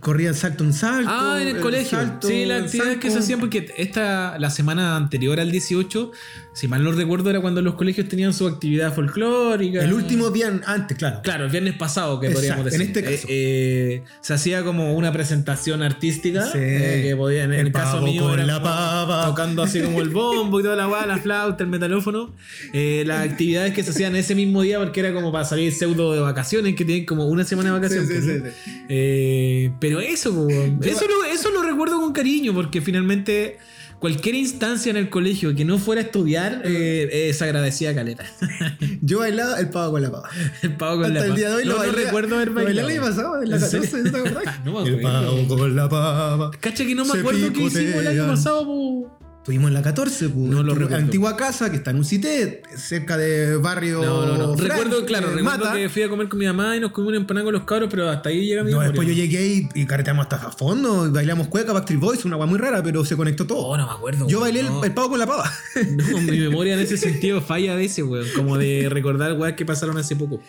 corría salto en salto. Ah, en el colegio. salto, sí, las el actividades que se salto. hacían, porque esta, la semana anterior al 18, si mal no recuerdo, era cuando los colegios tenían su actividad folclórica. El último día antes, claro. Claro, el viernes pasado, que Exacto, podríamos en decir. este caso. Eh, eh, se hacía como una presentación artística. Sí. eh, que podía, en el, El caso mío, con era la como pava. tocando así como el bombo y toda la guada, la flauta, el metalófono. Eh, las actividades que se hacían ese mismo día, porque era como para salir pseudo de vacaciones, que tienen como una semana de vacaciones. Sí, sí, Eh, pero eso, po, eso, lo, eso lo recuerdo con cariño, porque finalmente cualquier instancia en el colegio que no fuera a estudiar eh, es agradecida caleta. [LAUGHS] Yo bailaba el pavo con la pava. El pavo con Hasta la el pava. día de hoy no, lo no bailé. recuerdo haber bailé bailado. el pasado, en la ¿En 14, serio? [LAUGHS] ¿no me El pavo con la pava. Cacha que no me acuerdo qué hicimos el año pasado, po. Tuvimos en la 14, pues, No lo antigua, recuerdo. antigua casa que está en un cité, cerca de barrio. No, no, no. Frank, Recuerdo, claro, eh, recuerdo Mata. que fui a comer con mi mamá y nos comimos una empanada con los cabros, pero hasta ahí llega mi No, memoria. después yo llegué y, y carreteamos hasta a fondo, y bailamos cueca, Backstreet Boys, una agua muy rara, pero se conectó todo. Oh, no me acuerdo. yo weón, bailé el- no. el, pavo con la pava. [LAUGHS] No, mi memoria en ese [LAUGHS] sentido falla a veces, weón. Como de recordar weas que pasaron hace poco.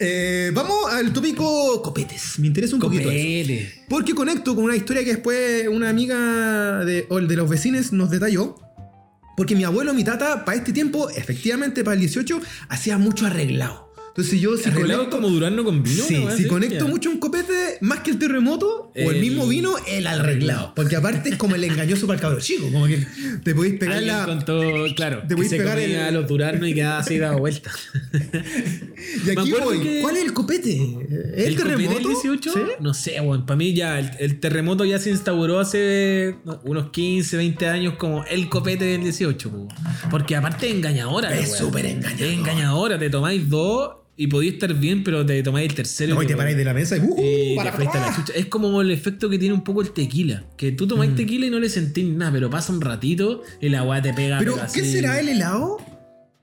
Eh, vamos al tópico copetes. Me interesa un poquito eso. Porque conecto con una historia que después una amiga de, o de los vecinos nos detalló. Porque mi abuelo, mi tata, para este tiempo, efectivamente para el 18, hacía mucho arreglado. Entonces yo si conecto, como Durano con vino. sí, si así, conecto ya. mucho un copete, más que el terremoto o el mismo vino, el arreglado. Porque aparte es como el engañoso para el cabro chico. Como que te podéis pegar Alguien la. contó, claro, Te podéis pegar el- a los duranos y quedaba así dado vuelta. [LAUGHS] Y aquí voy. que- ¿Cuál es el copete? ¿El, ¿El terremoto? copete del 18? ¿Sí? No sé, weón. Para mí ya el, el terremoto ya se instauró hace unos 15, 20 años como el copete del 18, po. Porque aparte es engañadora. Es súper engañador. Es engañadora. Te tomáis dos y podías estar bien, pero te tomáis el tercero. No, y te paráis de la mesa y. Uh, y para, te fuiste a la para. chucha. Es como el efecto que tiene un poco el tequila. Que tú Mm. tomáis tequila y no le sentís nada, pero pasa un ratito y la weá te pega. Pero, pero ¿qué así- será el helado?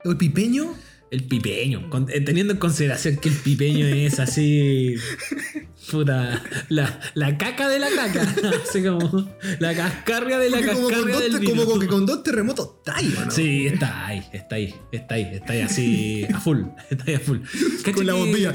¿O el pipeño? El pipeño. Con- eh, teniendo en consideración que el pipeño es así. Puta. La, la caca de la caca. [LAUGHS] Así como. La cascarria de la Porque como, con cascarria dos, del vino. como que con dos terremotos está ahí, ¿o no? Sí, está ahí, está ahí, está ahí, está ahí así a full, [LAUGHS] está ahí a full. Con la bombilla.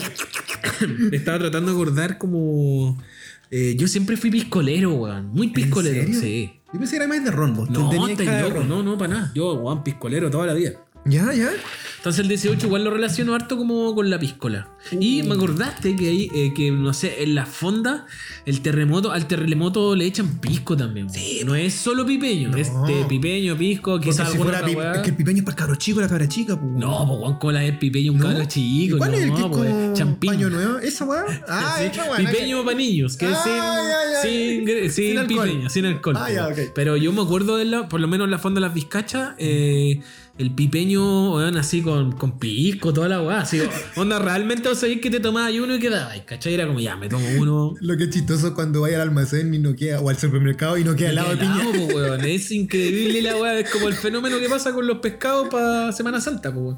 [COUGHS] Estaba tratando de acordar como... eh, yo siempre fui piscolero, weón. Muy piscolero, sí. Yo pensé que era más de ron, vos. No, loco, no, no, para nada. Yo, weón, piscolero toda la vida. Ya, ya. Entonces el 18 igual lo relaciono harto como con la piscola. Y me acordaste que hay, eh, que no sé, en la fonda, el terremoto, al terremoto le echan pisco también. Sí. No es solo pipeño, No. es de pipeño, pisco, quizás si alguna pi- es que el pipeño es para el cabro chico, la cabra chica, pues. No, pues Juan Cola es pipeño, un ¿No? cabro chico. ¿Y ¿Cuál no, es el que es pues, paño nuevo? ¿Esa weá? Ah, Sí, esa weá. pipeño para niños, que Ah, sin, ya, ya, sin, pipeño, sin alcohol. Ah, pues. ya, ok. Pero yo me acuerdo de la, por lo menos en la fonda de las vizcachas, eh, el pipeño, weón, así con, con pisco, toda la weá. Así, [LAUGHS] onda, realmente vos sabés que te tomabas uno y quedabas, ¿cachai? Era como, ya, me tomo uno. Lo que es chistoso cuando vaya al almacén y no queda, o al supermercado y no queda helado de piña. po, weón. Es [LAUGHS] increíble la weá. Es como el fenómeno que pasa con los pescados para Semana Santa, po, weón.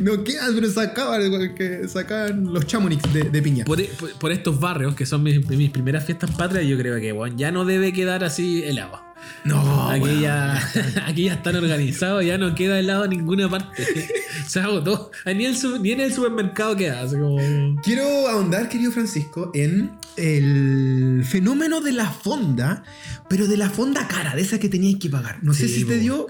No queda, pero sacaban, que sacaban los chamonix de, de piña. Por, por- por estos barrios, que son mis, mis primeras fiestas patrias, yo creo que weón, ya no debe quedar así helado. No, aquí, ya, [LAUGHS] aquí ya están organizados, ya no queda helado en ninguna parte. [LAUGHS] Se agotó. Ni, el su- ni en el supermercado queda. Así como... Quiero ahondar, querido Francisco, en el fenómeno de la fonda, pero de la fonda cara, de esa que teníais que pagar. No sé si te dio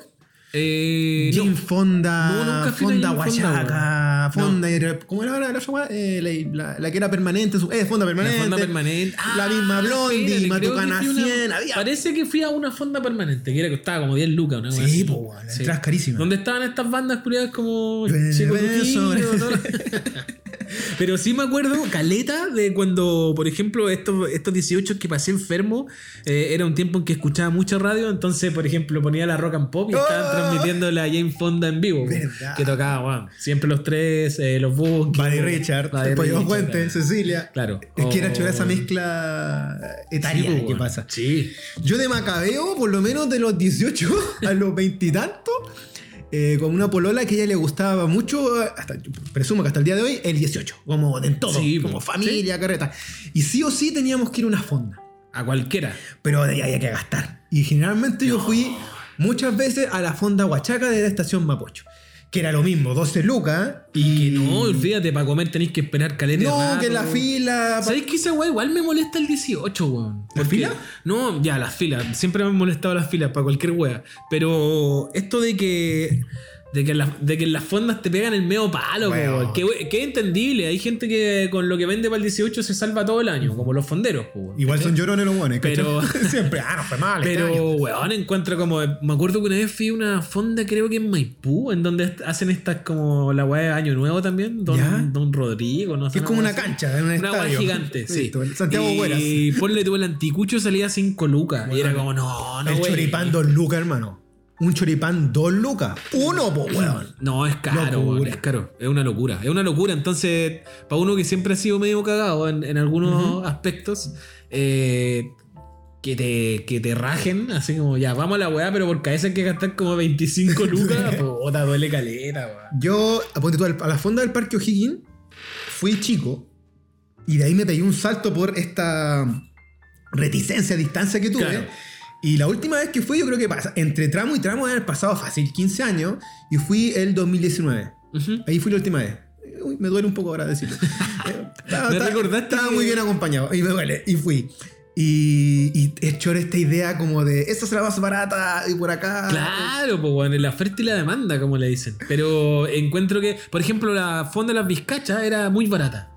Eh, no. Gin Fonda, No, nunca Fonda Gin Fonda. Fonda, y- ¿cómo era la, la? Eh, la, la- la que era permanente, su- eh, Fonda La permanente. fonda permanente. La misma Blondie, Matucana creo que fui a una- 100, había- Parece que fui a una fonda permanente, que era que costaba como 10 lucas. Una Sí, así. po, weón, la entrada es carísima. Donde estaban estas bandas curiosas como Chico sobre- todo. [LAUGHS] Pero sí me acuerdo, caleta, de cuando, por ejemplo, estos, estos 18 que pasé enfermo, eh, era un tiempo en que escuchaba mucha radio, entonces, por ejemplo, ponía la rock and pop y estaban Oh. transmitiendo la Jane Fonda en vivo. Verdad. Que tocaba, bueno, siempre los tres, eh, los Bunkers. Buddy Richard, Buddy Pollo Fuente, claro. Cecilia. Claro. Es que era Oh. chula esa mezcla etaria Sí, que pasa. Sí. Yo de Macabeo, por lo menos de los 18 [LAUGHS] a los 20 y tantos, eh, con una polola que a ella le gustaba mucho, hasta, presumo que hasta el día de hoy, el 18, como en todo, Sí, como familia, carreta. Y sí o sí teníamos que ir a una fonda, A cualquiera. pero de ahí había que gastar. Y generalmente yo fui muchas veces a la fonda Huachaca de la estación Mapocho, que era lo mismo, 12 lucas. Y que no, olvídate, para comer tenéis que esperar caleta. No, rato. que la fila. pa- ¿Sabéis que esa weá igual me molesta el 18, weón? ¿La fila? No, ya, las filas. Siempre me han molestado las filas para cualquier weá. Pero esto de que. De que, en las- de que en las fondas te pegan el medio palo, weón. que, que es entendible. Hay gente que con lo que vende para el 18 se salva todo el año, como los fonderos. Igual son llorones los buenos, Pero- [LAUGHS] Siempre, ah, no fue mal. este. Pero, weón, encuentro como. Me acuerdo que una vez fui a una fonda, creo que en Maipú, en donde hacen estas como la weá de Año Nuevo también. Don, ¿Ya? Don Rodrigo, no sé. Es como una así. cancha, un Una weá gigante, [LAUGHS] sí. Listo, Santiago y ponle tú el anticucho salía 5 lucas. y era como, no, no, el güey. choripán lucas, hermano. Un choripán dos lucas. Uno, po, weón. No, es caro, weón, es caro. Es una locura. Es una locura. Entonces, para uno que siempre ha sido medio cagado en, en algunos aspectos, eh, que, te, que te rajen, así como, ya, vamos a la weá, pero por cabeza hay que gastar como 25 lucas, [LAUGHS] puta, duele caleta, weón. Yo, apunte tú, a la fonda del Parque O'Higgins, fui chico y de ahí me pegué un salto por esta reticencia, distancia que tuve. Claro. Y la última vez que fui, yo creo que pasa, entre tramo y tramo han pasado fácil 15 años y fui el 2019. Ujú. Ahí fui la última vez. Uy, me duele un poco ahora decirlo. [LAUGHS] Eh, estaba- Me estaba- Estaba que- muy bien acompañado y me duele. Y fui. Y, y hecho esta idea como de esta será más barata y por acá. Claro, pues bueno, la oferta y la demanda, como le dicen. Pero encuentro que, por ejemplo, la fonda de las bizcachas era muy barata.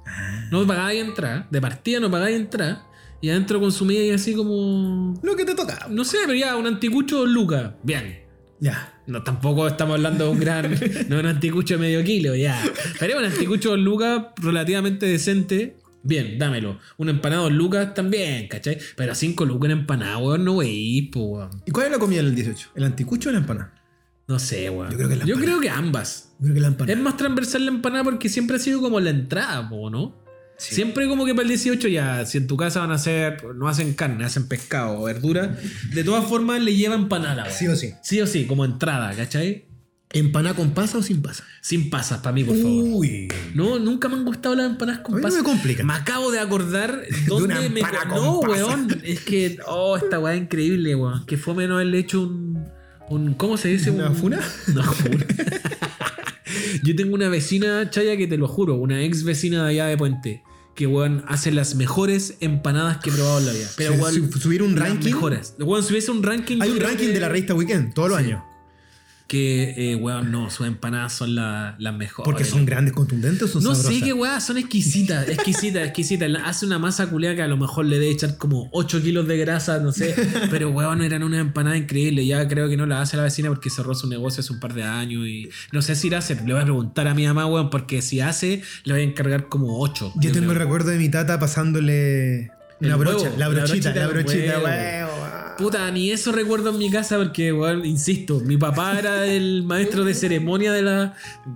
No pagáis entrar, de partida no pagáis entrar. Y adentro consumíais así como. Lo que te toca. No sé, pero ya un anticucho Luca. Bien. Ya. No, tampoco estamos hablando de un gran. [LAUGHS] no un anticucho de medio kilo, ya. Pero un anticucho Luca relativamente decente. Bien, dámelo. Un empanado Lucas también, ¿cachai? Pero a 5 lucas en empanada, weón, no wey, pues, weón. ¿Y cuál es la comida del 18? ¿El anticucho o la empanada? No sé, weón. Yo creo que la Yo empanada. creo que ambas. Yo creo que la empanada. Es más transversal la empanada porque siempre ha sido como la entrada, po, ¿no? Sí. Siempre como que para el 18 ya, si en tu casa van a hacer, no hacen carne, hacen pescado o verdura, de todas formas le lleva empanada, weón. Sí o sí. Sí o sí, como entrada, ¿cachai? ¿Empanada con pasa o sin pasa? Sin pasas, para mí, por favor. Uy. No, nunca me han gustado las empanadas con mí no pasas. me complican. Me acabo de acordar [LAUGHS] dónde una me. con No, pasas. weón. Es que. Oh, esta weá es increíble, weón. Que fue menos haberle hecho un. un ¿Cómo se dice? ¿Una un, funa? [LAUGHS] No, funa. [LAUGHS] Yo tengo una vecina, Chaya, que te lo juro, una ex vecina de allá de Puente. Que, weón, hace las mejores empanadas que he probado en la vida. Pero, weón. subir un ranking. mejores. Weón, si hubiese un ranking. Hay un ranking que- de la revista Weekend todos los Sí. años. Que, eh, weón, no, sus empanadas son la- las mejores. Porque son grandes, contundentes o son No sabrosas. sé qué weá, son exquisitas, exquisitas, exquisitas. Hace una masa culeada que a lo mejor le debe echar como 8 kilos de grasa, no sé. Pero weón, eran una empanada increíble. Ya creo que no la hace la vecina porque cerró su negocio hace un par de años y no sé si la hace. Le voy a preguntar a mi mamá, weón, porque si hace, le voy a encargar como 8. Yo tengo el recuerdo de mi tata pasándole una brocha, huevo, la la brochita, la brochita, huevo. huevo. Puta, ni eso recuerdo en mi casa porque, weón, insisto, mi papá era el maestro de ceremonia de, la,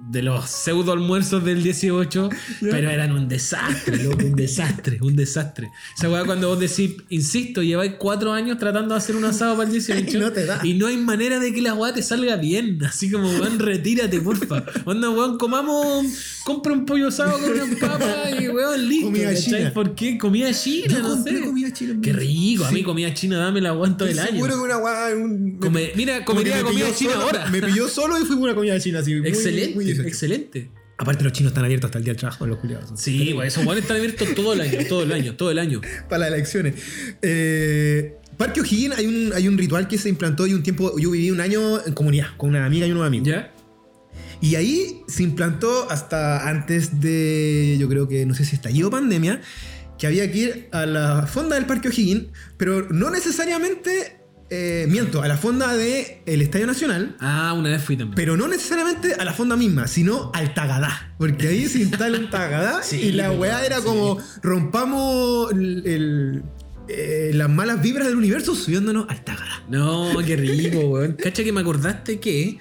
de los pseudo almuerzos del 18, [LAUGHS] pero eran un desastre, loco, un desastre, un desastre. Esa weá cuando vos decís, insisto, lleváis cuatro años tratando de hacer un asado para el 18 [LAUGHS] Y no te da. y no hay manera de que la weá te salga bien. Así como, weón, retírate, porfa. Onda, weón, comamos, compra un pollo asado con una papa y, weón, listo. Comida china. ¿Por qué? Comida china, Yo no sé. comida china Qué rico, a mí comida china dame la del año. Seguro que una guay, un- Come- mira, comería me comida china solo- ahora. Me pilló [LAUGHS] solo y fui por una comida china así. muy- excelente, muy decente. excelente. Aparte, los chinos están abiertos hasta el día del trabajo, los culiados. Sí, güey, esos están abiertos todo el año, todo el año, todo el año. [LAUGHS] Para las elecciones. Eh, Parque O'Higgins hay un, hay un ritual que se implantó y un tiempo. Yo viví un año en comunidad con una amiga y unos amigos. ¿Ya? Y ahí se implantó hasta antes de, yo creo que, no sé si estallido pandemia, que había que ir a la fonda del Parque O'Higgins, pero no necesariamente, eh, miento, a la fonda del Estadio Nacional, Ah, una vez fui también. pero no necesariamente a la fonda misma, sino al Tagadá. Porque ahí se instala un Tagadá [LAUGHS] Sí, y la weá era sí. como rompamos el- el- eh, las malas vibras del universo subiéndonos al Tagadá. No, qué rico, weón. Cacha que me acordaste que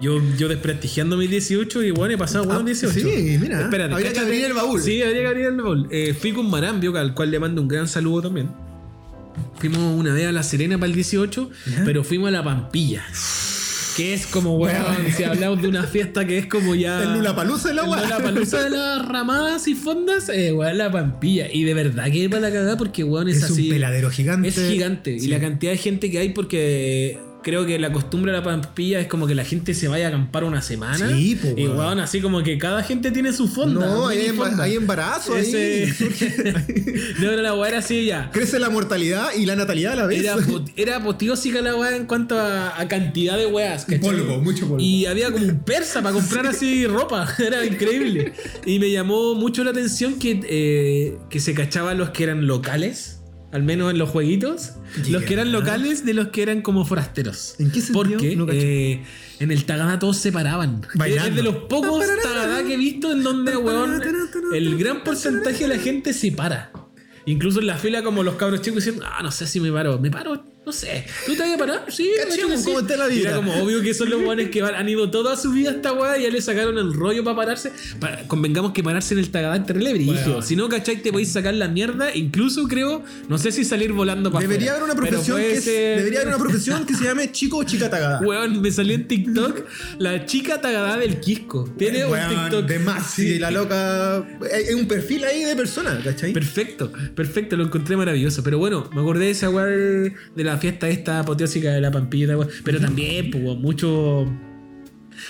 yo, yo desprestigiando mis 18 y bueno, he pasado buenos Ah, 18. sí, mira, Espérate, habría que abrir el baúl. Sí, habría que abrir el baúl. Eh, fui con Marambio, al cual le mando un gran saludo también. Fuimos una vez a La Serena para el 18, Ya. pero fuimos a La Pampilla. Que es como, weón, si hablamos de una fiesta que es como ya. [LAUGHS] El Lulapalooza de la. La palusa de las ramadas y fondas, eh, weón, la pampilla. Y de verdad que es para la cagada porque, weón, es, Es así. un peladero gigante. Es gigante. Y la cantidad de gente que hay porque creo que la costumbre de la pampilla es como que la gente se vaya a acampar una semana. Sí, po, Y, weón. así como que cada gente tiene su fonda. No, hay, mini emba- fonda. hay embarazo Ese- ahí. [LAUGHS] [LAUGHS] no, no, la weá era así ya. Crece la mortalidad y la natalidad a la vez. Era, [LAUGHS] pot- era apoteósica la weá en cuanto a, a cantidad de weas. ¿cachai? Polvo, mucho polvo. Y había como un persa para comprar así ropa. Era increíble. Y me llamó mucho la atención que, eh, que se cachaban los que eran locales. Al menos en los jueguitos. Los que eran locales de los que eran como forasteros. ¿En qué sentido? Porque No eh, en el Tagadá todos se paraban. Bailando. Es de los pocos Tagadá que he visto en donde, weón, el gran porcentaje de la gente se para. Incluso en la fila, como los cabros chicos diciendo, ah, no sé si me paro. Me paro, no sé. ¿Tú te vas a parar? Sí, Cachemos cómo está la Y vida. Era como obvio que son los buenos que van- han ido toda su vida a esta weá y ya le sacaron el rollo para pararse. Pa- convengamos que pararse en el Tagadá es terrible brígido. Bueno. Si no, ¿cachai? Te podéis sacar la mierda. Incluso creo, no sé si salir volando para Debería haber afuera, una profesión que es- ser- debería haber una profesión que se llame chico o chica tagada. Weón, me salió en TikTok la chica tagadá del Quisco. Tiene un TikTok. De más, sí, la loca. Hay hay un perfil ahí de persona, ¿cachai? Perfecto, perfecto, lo encontré maravilloso. Pero bueno, me acordé de esa weá de la fiesta esta apoteósica de la pampilla, weón. Pero también, pues, mucho.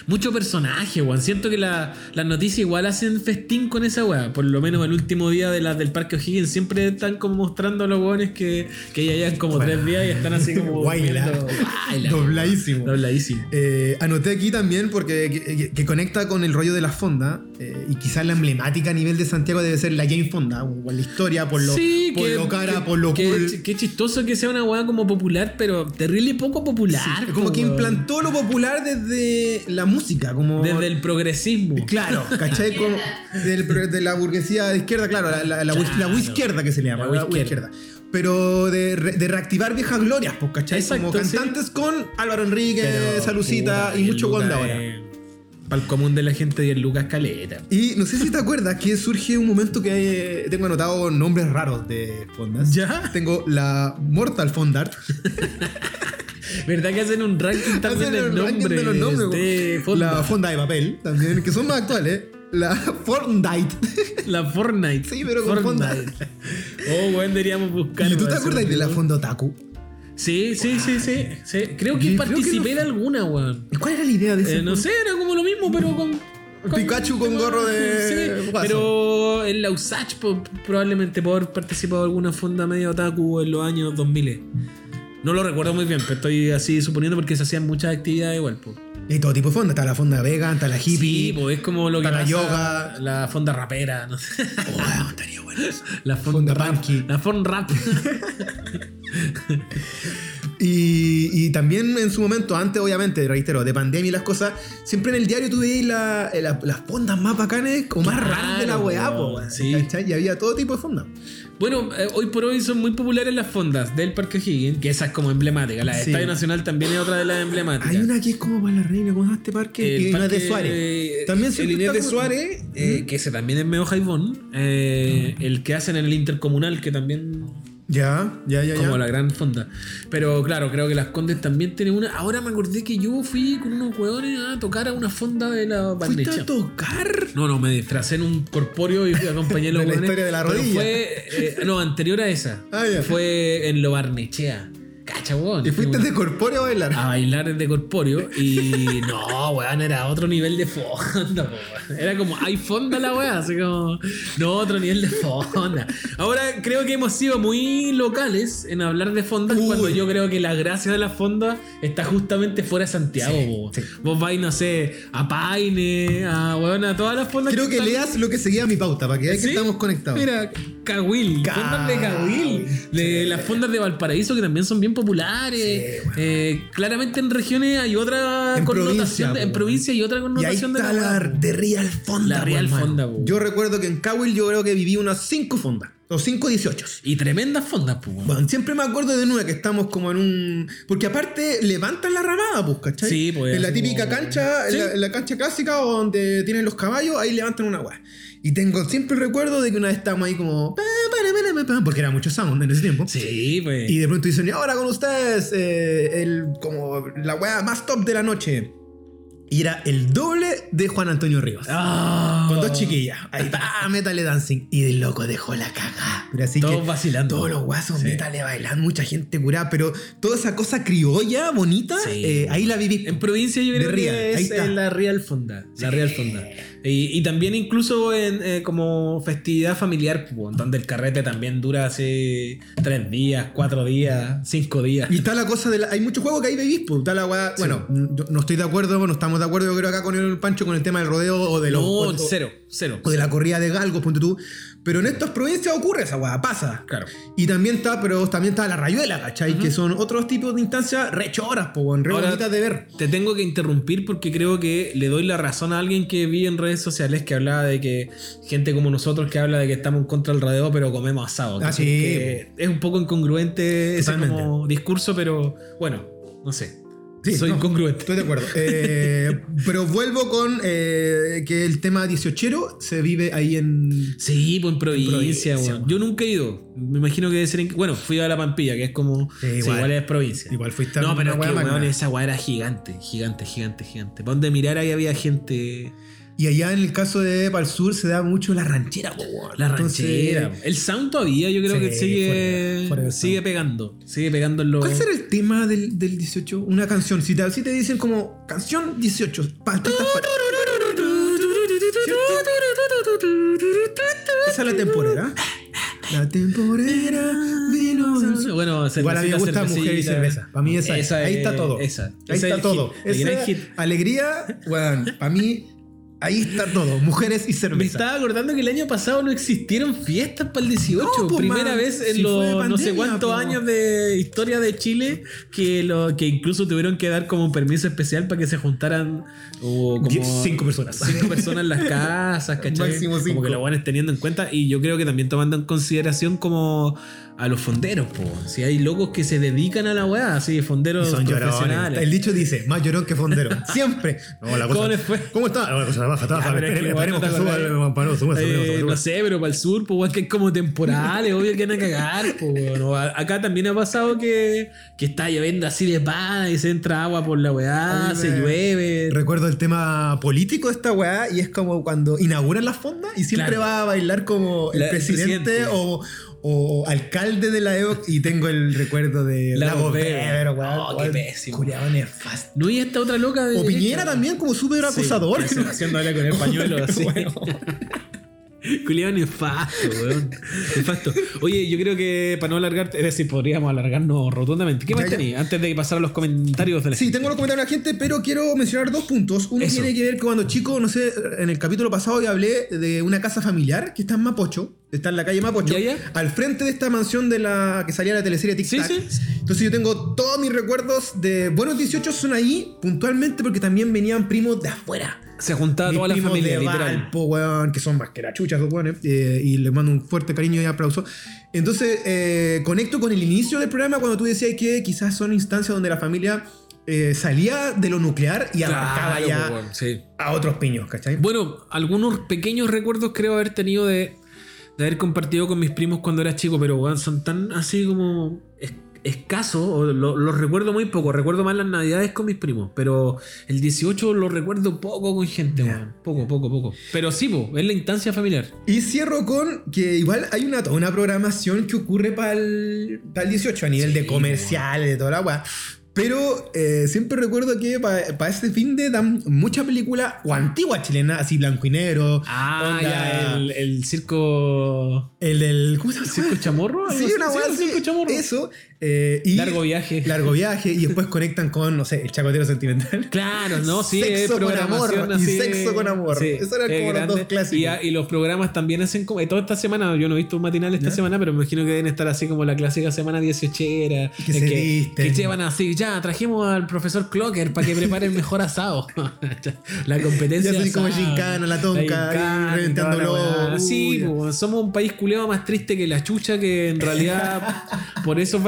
Mucho personaje, weón. Siento que la- las noticias igual hacen festín con esa weá. Por lo menos el último día de las del Parque O'Higgins siempre están como mostrando a los weones que, que ya llevan como Bueno. tres días y están así como. [LAUGHS] Guayla. viendo- Guayla. [LAUGHS] Dobladísimo. Dobladísimo. Eh, anoté aquí también porque que, que- que conecta con el rollo de la fonda eh, y quizás la emblemática a nivel de Santiago debe ser la Jane Fonda, por la historia, por lo, Sí, por lo cara, por lo que- cool. Qué chistoso que sea una weá como popular, pero terrible y poco popular. Sí, como que implantó lo popular desde la música, como Desde el progresismo. Claro, [LAUGHS] ¿cachai? Como del- de la burguesía de izquierda, claro, la, la, la, Claro. la izquierda que se le llama, La izquierda. izquierda. Pero de, re- de reactivar viejas glorias, pues, ¿cachai? Exacto, como sí. cantantes con Álvaro Enrique, Salucita y mucho Wanda ahora. Para el común de la gente, 10 lucas caleta. Y no sé si te acuerdas que surge un momento que eh, tengo anotado nombres raros de fondas. ¿Ya? Tengo la Mortal Fondart. [LAUGHS] ¿Verdad que hacen un ranking también del nombre de los nombres, de po. La fonda? de papel, también, que son más actuales. La Fortnite. [LAUGHS] La Fortnite. Sí, pero con fonda. Oh, bueno, deberíamos buscar. ¿Y tú te acuerdas de la fonda Otaku? Sí, sí, sí, sí, sí. Creo que Yo creo participé que no- de alguna, weón. ¿Y ¿Cuál era la idea de Eh, no juego? sé, era como lo mismo, pero con. con- Pikachu con gorro de [LAUGHS] Sí, pero en la USACH probablemente por haber participado en alguna fonda medio otaku en los años 2000. No lo recuerdo muy bien, pero estoy así suponiendo porque se hacían muchas actividades igual. Po. Y todo tipo de fonda. Está la fonda vegan, está la hippie. Sí, pues es como lo que Para pasa- yoga. La fonda rapera, no sé. Oh, estaría bueno. [LAUGHS] La fonda, Fonda rap. La fonda rap. [LAUGHS] Y, también en su momento, antes obviamente, reitero, de pandemia y las cosas, siempre en el diario tú veías la- la- las fondas más bacanes o más Claro, raras de la weá, po, sí. Y había todo tipo de fondas. Bueno, eh, hoy por hoy son muy populares las fondas del Parque O'Higgins, que esa es como emblemática. La de Sí. Estadio Nacional también es otra de las emblemáticas. Hay una que es como para la reina, ¿cómo llama este parque? El parque, de Suárez. eh, También el Inés de Suárez, eh, que ese también es medio jaibón. eh, El que hacen en el Intercomunal, que también Ya, ya, ya, como ya. la gran fonda. Pero claro, creo que las Condes también tienen una. Ahora me acordé que yo fui con unos hueones a tocar a una fonda de la ¿Fuiste Barnechea. a tocar? No, no, me disfracé en un corpóreo y fui a [LAUGHS] los De la hueones, historia de la pero rodilla. Fue, eh, no, anterior a esa. Ah, ya. Fue en Lo Barnechea. Cacha. ¿Y fuiste de corpóreo a bailar? a bailar desde corpóreo y [LAUGHS] no, weón, era otro nivel de fonda, weón. Era como, hay fonda la weá, así como, no, otro nivel de fonda. Ahora creo que hemos sido muy locales en hablar de fondas Uy. cuando yo creo que la gracia de la fonda está justamente fuera de Santiago, Sí. Vos vais, no sé, a Paine, a, weón, a todas las fondas. Creo que leas lo que seguía mi pauta, para que veas ¿Sí? que estamos conectados. Mira, Cahuil, fondas de Cahuil, de las fondas de Valparaíso que también son bien populares. Sí, bueno. Eh, claramente en regiones hay otra En connotación, provincia, de- en po. provincia hay otra Y ahí connotación de está la, de Real Fonda. La Real. Fonda. Yo recuerdo que en Cowell yo creo que viví unas 5 fondas. O 5 18. Y tremendas fondas, pues. Bueno, siempre me acuerdo de una que estamos como en un. Porque aparte levantan la ramada, pues, ¿cachai? Sí, pues, En la típica como- cancha, en la, en la cancha clásica donde tienen los caballos, ahí levantan una weá. Y tengo siempre el recuerdo de que una vez estábamos ahí como. Porque era mucho sound en ese tiempo. Sí, pues. Y de pronto dicen, y ahora con ustedes, eh, el, como la weá más top de la noche. Y era el doble de Juan Antonio Rivas. Ah. Con dos chiquillas. Ahí está, métale dancing. Y el loco dejó la cagada. Pero así Todos que vacilando. todos los guasos, Sí. métale bailando, mucha gente curada. Pero toda esa cosa criolla, bonita, Sí. eh, ahí la viví. En provincia yo creo que ahí es está. eh, la Real Fonda. La Real Fonda. Y, y también incluso en eh, como festividad familiar, pues, donde el carrete también dura hace tres días, cuatro días, cinco días. Y está la cosa de la. Hay muchos juegos que ahí vivís, pues. Está la weá. Bueno, yo no estoy de acuerdo, no estamos de acuerdo, yo creo acá con el Pancho con el tema del rodeo o de los. no, o- cero, cero. o de la corrida de galgos, ponte tú. Pero en estas provincias ocurre esa weá, pasa. Claro. Y también está, pero también está la rayuela, ¿cachai? Que son otros tipos de instancias rechoras, po, en re bonitas de ver. Te tengo que interrumpir porque creo que le doy la razón a alguien que vi en redes sociales que hablaba de que gente como nosotros que habla de que estamos en contra del rodeo pero comemos asado. Ah, Que- sí. que es un poco incongruente ese Totalmente. como discurso, pero bueno, no sé. Sí, Soy no, incongruente. Estoy de acuerdo. [LAUGHS] Eh, pero vuelvo con eh, que el tema 18 se vive ahí en. Sí, pues en provincia, weón. Yo nunca he ido. Me imagino que debe ser. en- Bueno, fui a la Pampilla, que es como. Sí, sí, igual. es provincia. Igual fuiste a No, pero es que, weón, esa weá era gigante, gigante, gigante, gigante. Para donde mirar ahí había gente. Y allá en el caso de Pal Sur se da mucho la ranchera, po. La Entonces, ranchera. El sound todavía yo creo Sí, que sigue, sigue pegando. Sigue pegando en los... ¿Cuál será el tema del, del 18? Una canción. Si te, si te dicen como canción 18, pa- artistas pa- Esa es la temporera. La temporera vino. Bueno, Igual a mí me gusta mujer y cerveza. Para mí esa, es. Ahí está es- todo. Esa. Ahí está todo. hit, Esa alegría, weón. Para mí, ahí está todo. Mujeres y Me cerveza. estaba acordando que el año pasado no existieron fiestas para el 18. No, po, Primera man. vez en Si los no sé cuántos po. años de historia de Chile que lo que incluso tuvieron que dar como un permiso especial para que se juntaran o como Diez- cinco personas. Cinco [LAUGHS] personas en las casas, ¿cachai? Máximo Como cinco. que lo van teniendo en cuenta y yo creo que también tomando en consideración como a los fonderos, po. Si hay locos que se dedican a la weá, así, fonderos Son profesionales. El dicho dice, más llorón que fondero. [LAUGHS] Siempre. No, la ¿Cómo les fue? ¿Cómo está? No, la cosa baja, está es Esperemos no que suba sé, pero para el sur, pues igual que hay como temporales, obvio que van a cagar. Pues, bueno. Acá también ha pasado que, que está lloviendo así de pana y se entra agua por la weá, se me- llueve. Recuerdo el tema político de esta weá y es como cuando inauguran las fondas y siempre Claro. va a bailar como el La- el presidente, presidente. o, o alcalde de la EOC y tengo el recuerdo de Weber. Weber, weón. Oh, qué pésimo. culiao nefasto. No, y esta otra loca de. O Piñera también como súper Sí, acusador. sí, haciendo ahora con el [LAUGHS] pañuelo así. Bueno. Culiado nefasto, weón. Nefasto. Oye, yo creo que para no alargar, es decir, podríamos alargarnos rotundamente. ¿Qué más tenéis? Antes de pasar a los comentarios de la Sí, tengo los comentarios de la gente, pero quiero mencionar dos puntos. Uno Eso. tiene que ver con cuando chico, no sé, en el capítulo pasado ya hablé de una casa familiar que está en Mapocho, está en la calle Mapocho, Ya, ya. al frente de esta mansión de la que salía la teleserie Tic Sí, Tac. sí. Entonces yo tengo todos mis recuerdos de buenos 18 son ahí puntualmente porque también venían primos de afuera. Se juntaba toda la familia, de literal. Valpo, weón, que son más que la chucha, esos weones, eh, y les mando un fuerte cariño y aplauso. Entonces, eh, conecto con el inicio del programa cuando tú decías que quizás son instancias donde la familia eh, salía de lo nuclear y abarcaba Claro, ya po, weón, sí. a otros piños, ¿cachai? Bueno, algunos pequeños recuerdos creo haber tenido de, de haber compartido con mis primos cuando era chico, pero weón, son tan así como es- escasos, o lo- los recuerdo muy poco. Recuerdo más las navidades con mis primos, pero el 18 lo recuerdo poco con gente, weón. Poco, poco, poco. Pero sí, po, es la instancia familiar. Y cierro con que igual hay una, una programación que ocurre para el, 18 a nivel Sí, de comerciales, de toda la weá. Pero eh, siempre recuerdo que para este fin de dan mucha película o antigua chilena, así blanco y negro. Ah, onda, ya, el, el circo. El del. ¿Cómo se llama? ¿Circo chamorro? Sí, una sí, el circo chamorro. Eso. Eh, y Largo viaje. Largo viaje. Y después conectan con, no sé, el chacotero sentimental. [LAUGHS] Claro, no, sí, Sexo con amor y sexo con amor. sí, Esos eran es como los grande. dos clásicos. Y, a- y los programas también hacen como. Toda esta semana, yo no he visto un matinal esta semana, pero me imagino que deben estar así como la clásica semana 18 era. Que se visten. que llevan así, ya, trajimos al profesor Clocker para que prepare el mejor asado. [LAUGHS] la competencia. Ya así como gincana, la tonca, reventando globos, Sí, pues, somos un país culeado más triste que la chucha, que en realidad [LAUGHS] por eso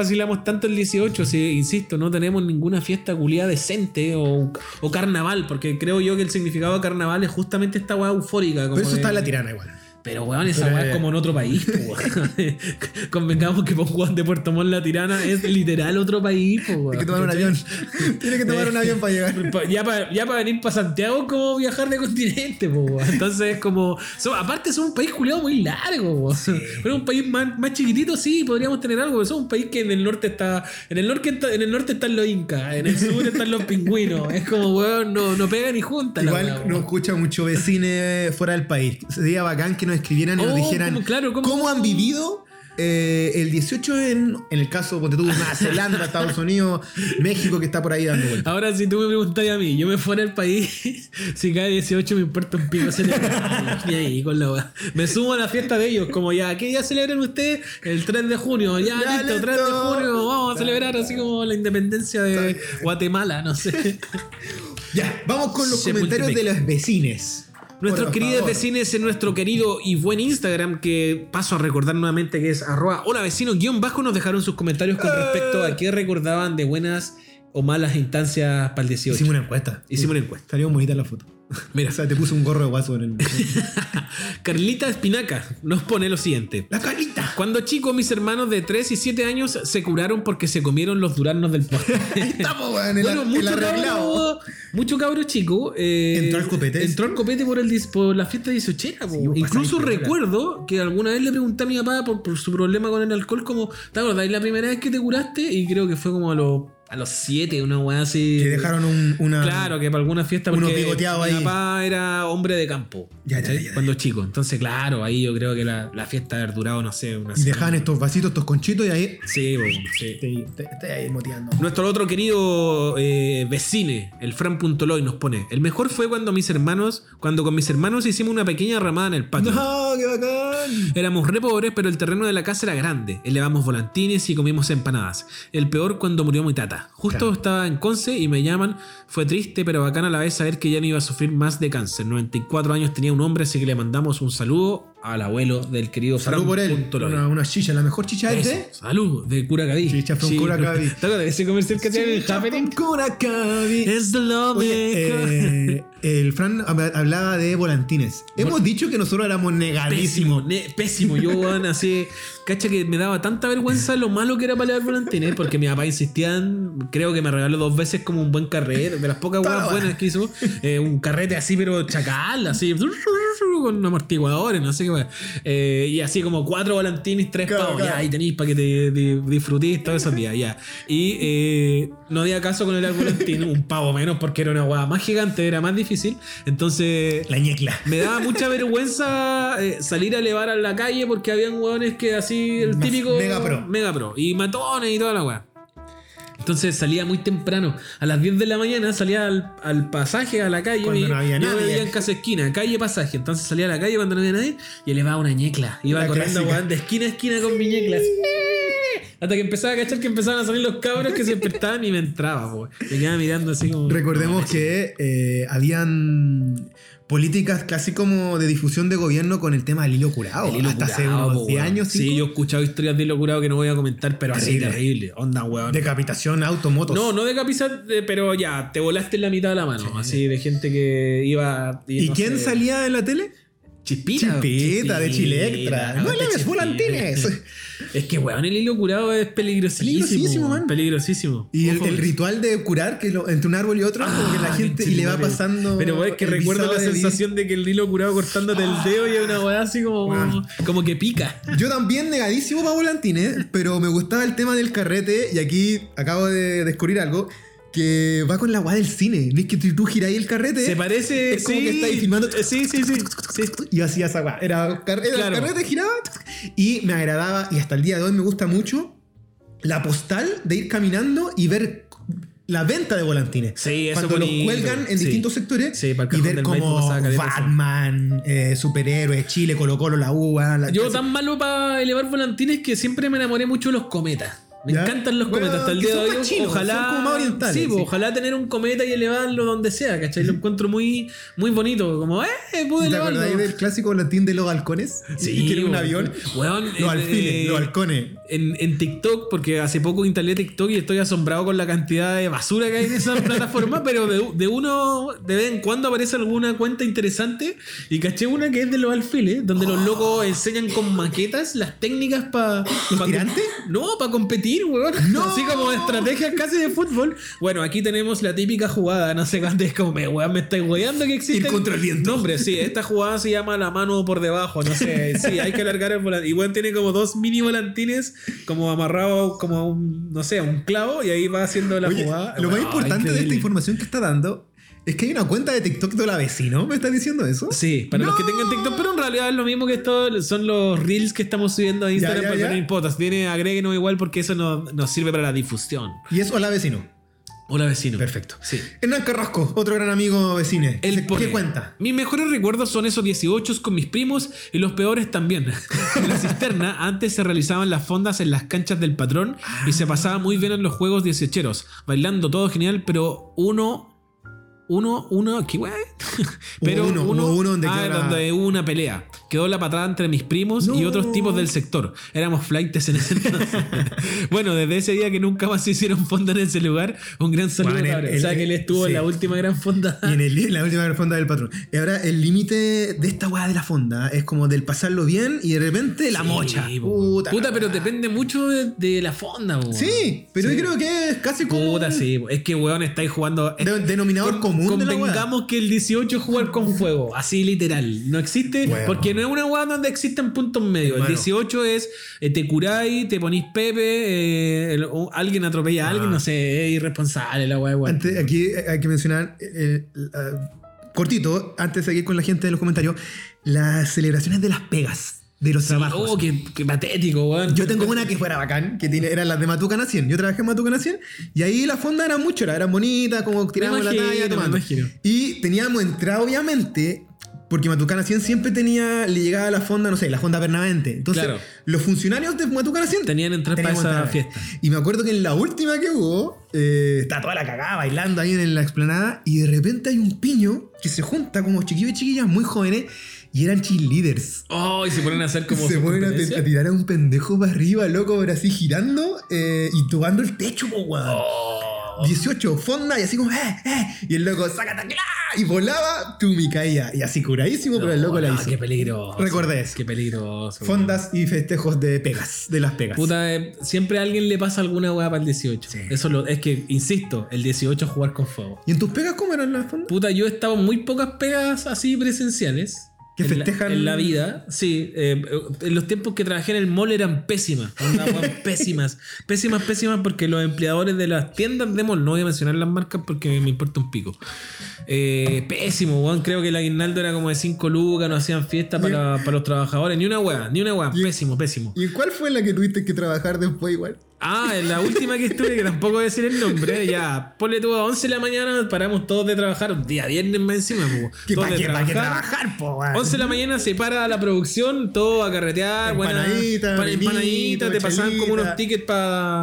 tanto el 18. Si, insisto, no tenemos ninguna fiesta culiada decente o, o carnaval, porque creo yo que el significado de carnaval es justamente esta weá eufórica. como Pero eso de- está en la tirana igual. Pero weón, esa weá es como en otro país. weón. [LAUGHS] Convengamos que por Juan de Puerto Montt la tirana es literal otro país. weón, Hay que tomar un avión. Tiene que tomar un avión para llegar. [LAUGHS] Ya para ya pa venir para Santiago es como viajar de continente, weón. entonces como so- aparte somos un país culiado muy largo, weón. pero un país más, más chiquitito sí podríamos tener algo, pero somos un país que en el norte está en el norte está- en el norte están los incas, en el sur están los pingüinos, es como weón, no, no pega ni junta. la weá, Igual nos escucha mucho vecines fuera del país. Sería bacán que nos escribieran y nos Oh, dijeran ¿cómo? Claro, ¿cómo? han vivido eh, el 18 en, en el caso, ponte tú, Nueva Zelanda, Estados Unidos, [LAUGHS] México, que está por ahí dando vueltas. Ahora, si tú me preguntas a mí, yo me fuera del país, [LAUGHS] si cae 18 me importa un pico celebrar. [LAUGHS] Ni ahí con la. Me sumo a la fiesta de ellos, como ya, ¿qué día celebran ustedes? El 3 de junio, ya, Ya, listo, 3 de listo. junio, vamos a celebrar así como la independencia de Guatemala, no sé. Ya, vamos con los comentarios de los vecines. Nuestros Por queridos favor. vecinos en nuestro querido y buen Instagram, que paso a recordar nuevamente que es arroba hola vecino guion bajo, nos dejaron sus comentarios con respecto a qué recordaban de buenas o malas instancias para el 18. Hicimos una encuesta. Hicimos una encuesta. Salió bonita la foto. Mira. O sea, te puso un gorro de guaso en el. [LAUGHS] Carlita Espinaca nos pone lo siguiente. ¡La Carlita! Cuando chico, mis hermanos de 3 y 7 años se curaron porque se comieron los duraznos del postre. [LAUGHS] Ahí estamos, weón, el, bueno, el mucho arreglado. cabro, mucho cabro chico. eh, Entró al copete. Entró al copete por, el, por la fiesta 18 po. pues, Incluso pasadito, recuerdo que alguna vez le pregunté a mi papá por, por su problema con el alcohol, como, ¿te acordás la primera vez que te curaste? Y creo que fue como a los a los 7, una weá así. Que dejaron un, una. Claro, que para alguna fiesta Uno porque picoteado mi ahí. papá era hombre de campo. Ya, ya. Cuando chico. Entonces, claro, ahí yo creo que la, la fiesta haber durado, no sé, una Y dejaban estos vasitos, estos conchitos y ahí. Sí, po, sí. Te ahí moteando. Nuestro otro querido eh, vecine, el Fran.loy, nos pone: El mejor fue cuando mis hermanos, cuando con mis hermanos hicimos una pequeña ramada en el patio. [LAUGHS] ¡No, qué bacán! Éramos re pobres, pero el terreno de la casa era grande. Elevamos volantines y comimos empanadas. El peor cuando murió mi tata. Justo Claro. estaba en Conce y me llaman. Fue triste, pero bacán a la vez saber que ya no iba a sufrir más de cáncer. 94 años tenía un hombre, así que le mandamos un saludo al abuelo del querido Salud por él. Una, una chicha, la mejor chicha es Eso, de. Salud, de Curacaví. Chicha from Curacaví. ¿Te acuerdas [LAUGHS] de ese comercial que hacían en el Happening? Curacaví. Es Oye, maker. eh, el Fran hab- hablaba de volantines. Hemos dicho que nosotros éramos negadísimos. Pésimo. Yo, weón, [LAUGHS] así, cacha que me daba tanta vergüenza lo malo que era para leer volantines, porque mi papá insistía en- creo que me regaló dos veces como un buen carrete, de las pocas weas buenas que hizo, eh, un carrete así, pero chacal, así, con amortiguadores, no sé qué. Eh, y así como cuatro volantines, tres Claro, pavos, claro. ya, ahí tenéis para que te, te disfrutéis todos esos días, ya. Y eh, no había caso con el volantín, un pavo menos, porque era una wea más gigante, era más difícil. Entonces, La ñecla. me daba mucha vergüenza eh, salir a elevar a la calle porque habían hueones que así, el típico. mega pro. Mega pro. Y matones y toda la weá. Entonces salía muy temprano. A las 10 de la mañana salía al, al pasaje, a la calle. Cuando y- no había yo nadie. vivía en casa esquina, calle pasaje. Entonces salía a la calle cuando no había nadie y elevaba una ñecla. Iba La corriendo de esquina a esquina con mi ñecla. así. Hasta que empezaba a cachar que empezaban a salir los cabros que se despertaban y me entraba, po. Me quedaba mirando así como. Recordemos que eh, habían políticas casi como de difusión de gobierno con el tema del hilo curado. El hilo hasta hace unos po, 10 weón. años. Sí, cinco, yo he escuchado historias de hilo curado que no voy a comentar, pero así Terrible. terrible. Onda, weón. Decapitación, automotos. No, no de capizar, eh, pero ya, te volaste en la mitad de la mano. Así de gente que iba. ¿Y no quién sé, salía en la tele? Chispita. Chispita, de Chilectra. No aguante le ves volantines. Es que, weón, el hilo curado es peligrosísimo. Peligrosísimo, man. Peligrosísimo. Y el, ritual de curar que lo- entre un árbol y otro, como que la Ah, gente y le va pasando. Pero weón, es que recuerdo la de sensación de que el hilo curado cortándote el dedo y una weá así como, Weón. como que pica. Yo también negadísimo para volantines, pero me gustaba el tema del carrete y aquí acabo de descubrir algo que va con la weá del cine. No es que tú, giráis el carrete Se parece. Es como sí. que estáis filmando. Eh, Sí, sí, sí. sí. y yo hacía esa weá. Era, car- era Claro. el carrete, giraba y me agradaba y hasta el día de hoy me gusta mucho la postal de ir caminando y ver la venta de volantines. Sí, eso Cuando los cuelgan en Sí. distintos sectores Sí, para el y ver como. Batman, eh, superhéroes, Chile, Colo Colo, la UA. La Yo tan malo para elevar volantines que siempre me enamoré mucho de los cometas. Me ¿Ya? encantan los Bueno, cometas hasta el día de hoy. chinos, ojalá. orientales, sí, pues, sí. ojalá tener un cometa y elevarlo donde sea, ¿cachai? Lo encuentro muy, muy bonito. Como, eh, pude ¿Te elevarlo. acordáis del clásico volantín de los halcones? Sí, [LAUGHS] que era un avión. Weón, Los en, alfiles, eh, los halcones. En, en TikTok, porque hace poco instalé TikTok y estoy asombrado con la cantidad de basura que hay en esa [LAUGHS] plataforma, pero de, de uno, de vez en cuando aparece alguna cuenta interesante y caché una que es de los alfiles, donde los locos enseñan con maquetas las técnicas para... ¿Los tirantes? No, para competir, weón. No. Así como estrategias casi de fútbol. Bueno, aquí tenemos la típica jugada, no sé cuánto es como, me, weón, me estáis weando que existe. Ir contra el viento. No, hombre, sí, esta jugada se llama la mano por debajo, no sé. Sí, hay que alargar el volante. Y weón tiene como dos mini volantines, como amarrado como a un, no sé, a un clavo, y ahí va haciendo la Oye, jugada. lo más importante de esta información que está dando es que hay una cuenta de TikTok de la vecino. ¿Me estás diciendo eso? Sí, para los que No. tengan TikTok, pero en realidad es lo mismo que esto, son los reels que estamos subiendo a Instagram ya, para ya. tener potas. Tiene agréguenos igual porque eso nos, nos sirve para la difusión. Y eso a la vecino. Hola vecino. Perfecto. Sí. Hernán Carrasco, otro gran amigo vecine. Él ¿Qué pone, cuenta? Mis mejores recuerdos son esos 18 con mis primos y los peores también. [LAUGHS] en la cisterna antes se realizaban las fondas en las canchas del patrón y se pasaba muy bien en los juegos 18eros, bailando todo genial, pero uno uno, uno, ¿qué weá? [LAUGHS] Pero uno, uno, uno donde ah, donde hubo una pelea. Quedó la patada entre mis primos y otros tipos del sector. Éramos flightes en ese entonces. [LAUGHS] bueno, desde ese día que nunca más se hicieron fonda en ese lugar, un gran saludo. Bueno, el- o sea que él estuvo en la última gran fonda. Y en, el- en la última fonda del patrón. Y ahora el límite de esta weá de la fonda es como del pasarlo bien y de repente la Sí, mocha. Puta, pero depende mucho de, de la fonda, po. Sí, pero Sí. yo creo que es casi como. Puta, sí. Es que, weón, estáis jugando. de- denominador común weá. Convengamos que el 18 es jugar con fuego, así literal. No existe, porque no es una weá donde existen puntos medios. El 18 es eh, te curáis, te ponís pepe, eh, el- o alguien atropella a alguien, Ah. no sé, es irresponsable la weá. Antes, aquí hay que mencionar, eh, ah, cortito, antes de seguir con la gente de los comentarios, las celebraciones de las pegas, de los trabajos. Oh, qué, qué patético, weón. Yo tengo una que fuera bacán, que tiene, eran las de Matucana 100. Yo trabajé en Matucana 100 y ahí las fondas eran mucho, eran bonitas, como tirábamos la talla, tomando. Y teníamos entrada, obviamente, porque Matucana 100 siempre tenía, le llegaba a la fonda, no sé, la fonda Bernavente. Entonces, Claro. los funcionarios de Matucana 100 Tenían entradas para esa fiesta. Y me acuerdo que en la última que hubo, eh, está toda la cagada bailando ahí en la explanada y de repente hay un piño que se junta como chiquillos y chiquillas muy jóvenes y eran cheerleaders. Oh, y se ponen a hacer como. se ponen a, a tirar a un pendejo para arriba, loco, pero así girando eh, y tocando el techo, po, weón. Oh. 18, fonda y así como, eh, eh. Y el loco, sácate, y volaba, tú me caía. Y así curadísimo, pero el loco la No, hizo. Qué peligroso. Recuerda eso. Qué peligroso. Fondas y festejos de pegas, de las pegas. Puta, eh, siempre a alguien le pasa alguna weá para el 18. Sí. Eso lo, es que, insisto, el 18 es jugar con fuego. ¿Y en tus pegas cómo eran las fondas? Puta, yo he estado muy pocas pegas así presenciales. Que en la- festejan- En la, vida, sí. eh, en los tiempos que trabajé en el mall eran pésimas. [LAUGHS] pésimas. Pésimas, pésimas porque los empleadores de las tiendas de mall, no voy a mencionar las marcas porque me importa un pico. Eh, pésimo, weón. Creo que el aguinaldo era como de 5 lucas, no hacían fiesta para, para los trabajadores. Ni una weá, ni una weá. Pésimo, pésimo. ¿Y cuál fue la que tuviste que trabajar después igual? Ah, en la última que estuve, que tampoco voy a decir el nombre, ya, ponle tú a 11 de la mañana, paramos todos de trabajar, un día viernes más encima, po. [LAUGHS] ¿Qué todos para qué, pa' qué trabajar, po, weón? 11 de la mañana se para la producción, todo a carretear, buena Empanadita, pan- empanadita, te pasaban como unos tickets para.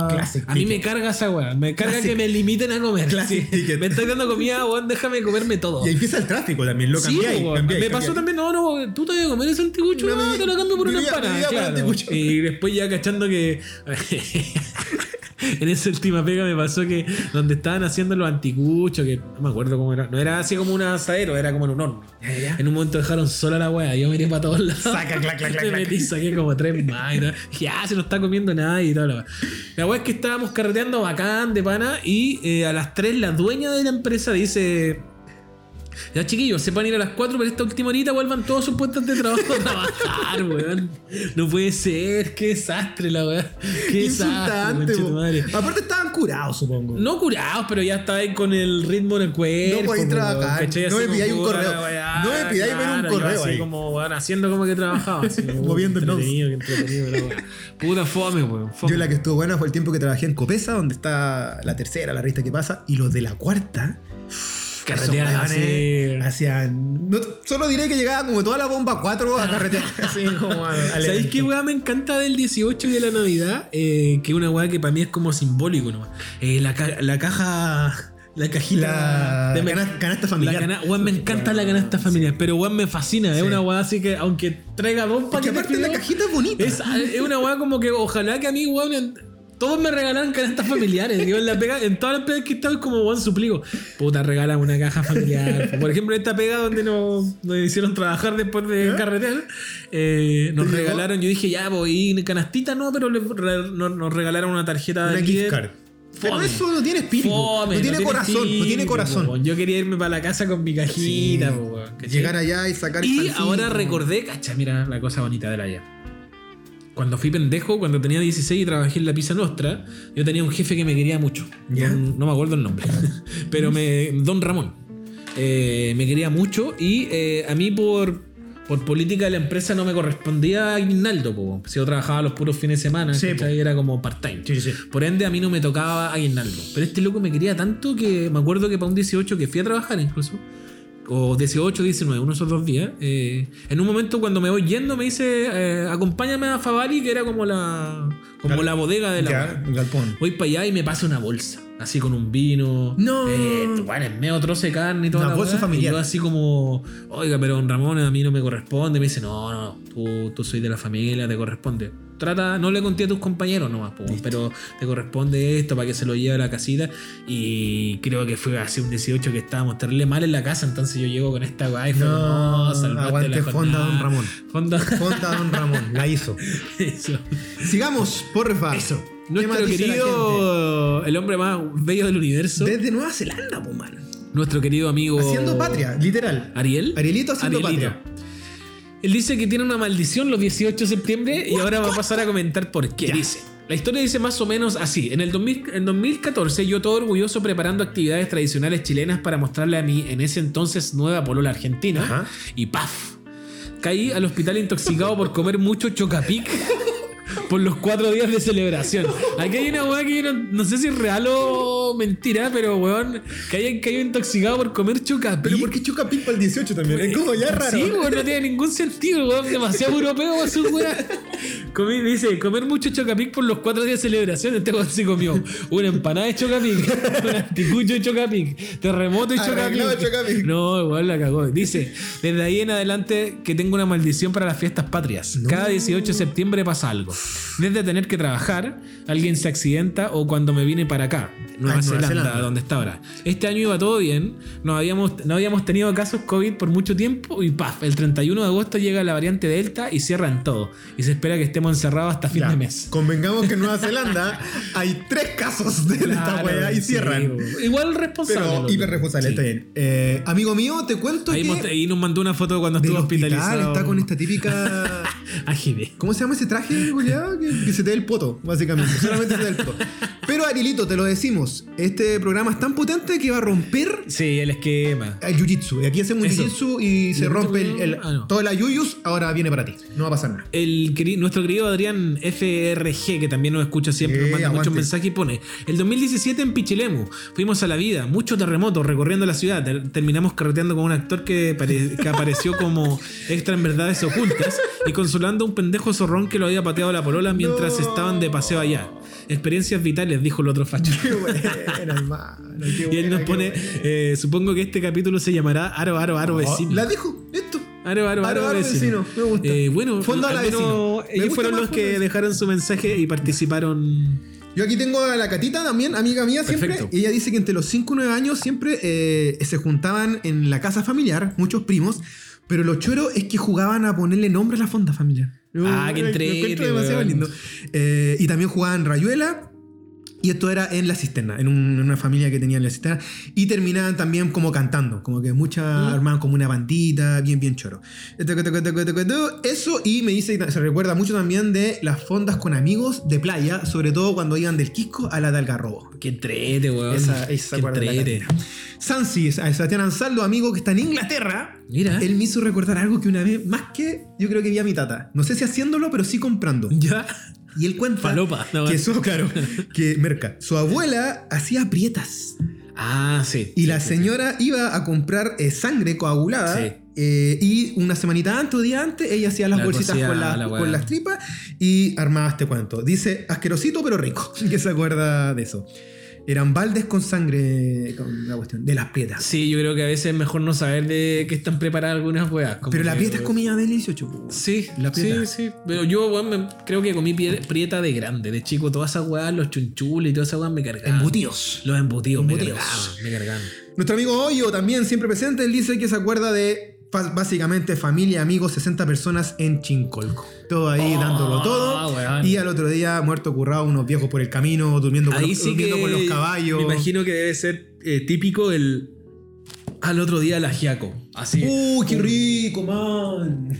A mí me carga esa weá, me carga Classic- que me limiten a comer. Sí. Me estoy dando comida, weón, déjame comerme todo. Y empieza el tráfico también, lo Sí, cambiáis, me pasó cambiáis. también, no, no, tú te vas a comer ese anticucho, No, te lo cambio por una empanada. claro. Y después ya cachando que [LAUGHS] [LAUGHS] en esa última pega me pasó que donde estaban haciendo los anticuchos, que no me acuerdo cómo era, no era así como un asadero, era como en un horno. Ya. En un momento dejaron sola la wea, yo miré para todos lados. Saca, clac, clac, clac, [LAUGHS] Me metí, saqué como tres más y todo. Dije, ah, se no está comiendo nada y todo. La. La wea es que estábamos carreteando bacán de pana y eh, a las 3 la dueña de la empresa dice... Ya chiquillos, se van a ir a las 4, pero esta última horita vuelvan todos sus puestos de trabajo a trabajar, [LAUGHS] weón. No puede ser, qué desastre la weá. Qué desastre, Insultante, po. conchetumare. Aparte estaban curados, supongo. No curados, pero ya estaban con el ritmo en el cuerpo. No podéis po, trabajar. No me pidáis un correo. weá, No me pidáis ver un claro, yo correo así ahí. como, weón, haciendo como que trabajaba. Así, como, Moviendo el entretenido, entretenido la weá. Puta fome, weón. Yo la que estuvo buena fue el tiempo que trabajé en Copesa, donde está la tercera, la revista que pasa, y los de la cuarta. Carreteaban así. weones Hacían. No, solo diré que llegaba como toda la bomba 4 a carretear. [LAUGHS] como a- ¿Sabéis qué weá me encanta del 18 y de la Navidad? Eh, que una weá que para mí es como simbólico nomás. Eh, la, ca- la caja. La cajita. La de cana- canasta familiar. La cana- weón, me encanta la canasta familiar, pero weón me fascina. Es Sí. una weá así que, aunque traiga dos Es que paquetes aparte la cajita es bonita. es, es una weá como que ojalá que a mí, weón, en- todos me regalaran canastas familiares. Yo en, la pega, en todas las pegas que he estado es como, weón, suplico. Puta, regala una caja familiar. Por ejemplo, esta pega donde nos, nos hicieron trabajar después de carretear, eh, nos regalaron, yo dije, ya, voy, canastita no, pero le- re- nos, nos regalaron una tarjeta Una de gift líder. card. Pero Fome. eso no tiene espíritu. Fome, no tiene corazón. no tiene corazón. po, weón. Yo quería irme para la casa con mi cajita. Llegar allá y sacar Y ahora recordé, cacha, mira la cosa bonita de la ya. Cuando fui pendejo, cuando tenía 16 y trabajé en la Pizza Nostra, yo tenía un jefe que me quería mucho. ¿Ya? Don- no me acuerdo el nombre, [LAUGHS] pero me, Don Ramón. Eh, me quería mucho y eh, a mí por, por política de la empresa no me correspondía aguinaldo. po. Si yo trabajaba los puros fines de semana, Sí, era como part-time. Sí, sí, sí. Por ende, a mí no me tocaba aguinaldo. Pero este loco me quería tanto que me acuerdo que para un 18 que fui a trabajar incluso, o 18, 19, uno de esos dos días, eh, en un momento cuando me voy yendo me dice, eh, acompáñame a Favali, que era como la, como Gal- la bodega de la... Ya, un galpón. Voy para allá y me pasa una bolsa. Así con un vino. No. Eh, bueno, es medio trozo de carne y todo. Una bolsa familiar. Y yo así como, oiga, pero don Ramón a mí no me corresponde. Me dice, no, no, tú, tú soy de la familia, te corresponde. Trata, no le conté a tus compañeros nomás, po, pero te corresponde esto para que se lo lleve a la casita. Y creo que fue así un 18 que estábamos terrible mal en la casa. Entonces yo llego con esta guay. No, salvaste aguante la fonda, don Ramón. Fonda. Fonda Don Ramón, la hizo. [LAUGHS] Eso. Sigamos, porfa. Eso. ¿Qué Nuestro querido, el hombre más bello del universo? Desde Nueva Zelanda, pues, man. nuestro querido amigo Haciendo patria, literal. Ariel. Arielito haciendo Arielito. patria. Él dice que tiene una maldición los 18 de septiembre y ahora va a pasar a comentar por qué. Ya. Dice. La historia dice más o menos así. En el 2000 en 2014 yo todo orgulloso preparando actividades tradicionales chilenas para mostrarle a mi en ese entonces nueva polola argentina. Ajá. Y ¡paf! Caí al hospital intoxicado por comer mucho chocapic [LAUGHS] por los cuatro días de celebración. Aquí hay una weá que yo no, no sé si es real o mentira, pero weón, que hayan caído intoxicado por comer chocapic. Pero ¿por qué choca pic para el 18 también? Es como ya raro. Sí, weón, no tiene ningún sentido, weón. Demasiado europeo su. Comí- dice, comer mucho chocapic por los cuatro días de celebración. Este weón se comió una empanada de chocapic, [LAUGHS] un anticucho de chocapic, terremoto de chocapic. Chocapic. No, igual la cagó. Dice, desde ahí en adelante que tengo una maldición para las fiestas patrias. Cada 18 de septiembre pasa algo. Desde tener que trabajar, alguien se accidenta o cuando me vine para acá, Nueva, Nueva Zelanda, Zelanda. donde está ahora. Este año iba todo bien, no habíamos, no habíamos tenido casos COVID por mucho tiempo y paf, el 31 de agosto llega la variante Delta y cierran todo. Y se espera que estemos encerrados hasta fin Ya, de mes. Convengamos que en Nueva Zelanda [LAUGHS] hay tres casos de esta Claro, weá y sí, cierran. igual responsable. Pero hiper responsable, Sí. está bien. Eh, amigo mío, te cuento Ahí, que ahí nos mandó una foto cuando estuvo hospital hospitalizado. está con esta típica... [LAUGHS] ¿Cómo se llama ese traje? Que, que se te dé el poto, básicamente. Solamente se te da el poto. Pero, Arielito, te lo decimos. Este programa es tan potente que va a romper Sí, el esquema. el jiu-jitsu. Y aquí hacemos Eso. jiu-jitsu y se ¿Jiu-jitsu rompe el, el- ah, no. toda la yuyus. Ahora viene para ti. No va a pasar nada. El, nuestro querido Adrián FRG, que también nos escucha siempre, nos manda aguante. muchos mensajes y pone: El 2017 en Pichilemu, fuimos a la vida, mucho terremoto recorriendo la ciudad. Ter- terminamos carreteando con un actor que, que apareció como [LAUGHS] extra en verdades ocultas y consolando a un pendejo zorrón que lo había pateado la polola mientras No. estaban de paseo allá. Experiencias vitales, dijo el otro facho. Y él nos pone: eh, Supongo que este capítulo se llamará Aro, Aro, Aro, vecino. La dijo, listo. Aro, aro, aro, Aro, vecino. vecino, me gusta. Eh, bueno, Fondo a la vecino. Ellos fueron los que dejaron su mensaje y participaron. Yo aquí tengo a la Catita también, amiga mía siempre. Y ella dice que entre los 5 y 9 años siempre eh, se juntaban en la casa familiar, muchos primos. Pero lo choro es que jugaban a ponerle nombre a la fonda familiar. Ah, encuentro demasiado weón. lindo. Eh, y también jugaban rayuela. Y esto era en la cisterna, en, un- en una familia que tenía en la cisterna. Y terminaban también como cantando, como que muchas Mm. armaban como una bandita, bien, bien choro. Eso, y me dice, se recuerda mucho también de las fondas con amigos de playa, sobre todo cuando iban del Quisco a la de Algarrobo. Qué entrete, weón. Esa, esa Qué cartera. Sansi, Sebastián Ansaldo, amigo que está en Inglaterra. Mira. Él me hizo recordar algo que una vez, más que yo creo que vi a mi tata. No sé si haciéndolo, pero sí comprando. Ya. Y él cuenta Falopa, no, que su, claro, que merca, su abuela hacía prietas. Ah, sí. Y Sí, la sí, señora iba a comprar eh, sangre coagulada. Sí. eh, y una semanita antes o día antes, ella hacía las La bolsitas con, la- con las tripas y armaba este cuento. Dice asquerosito pero rico. [LAUGHS] que se acuerda de eso. Eran baldes con sangre, con la cuestión, de las prietas. Sí, yo creo que a veces es mejor no saber de qué están preparadas algunas weas. como pero la que- prieta es comida del 18. po. Sí, La sí, prieta. sí. Pero yo, weón, me- creo que comí prieta de grande. De chico, todas esas weas, los chunchules y todas esas weas me cargaban. Embutidos. Los embutidos, Embutidos. me cargaban. Me cargaban. Nuestro amigo Hoyo, también siempre presente, él dice que se acuerda de básicamente familia, amigos, 60 personas en Chincolco. Todo ahí Oh, dándolo todo. Y al otro día muerto currado, unos viejos por el camino, durmiendo, con Ahí los, sí durmiendo con los caballos. Me imagino que debe ser eh, típico el. Al otro día el ajiaco. Así. ¡Uy, qué rico, man!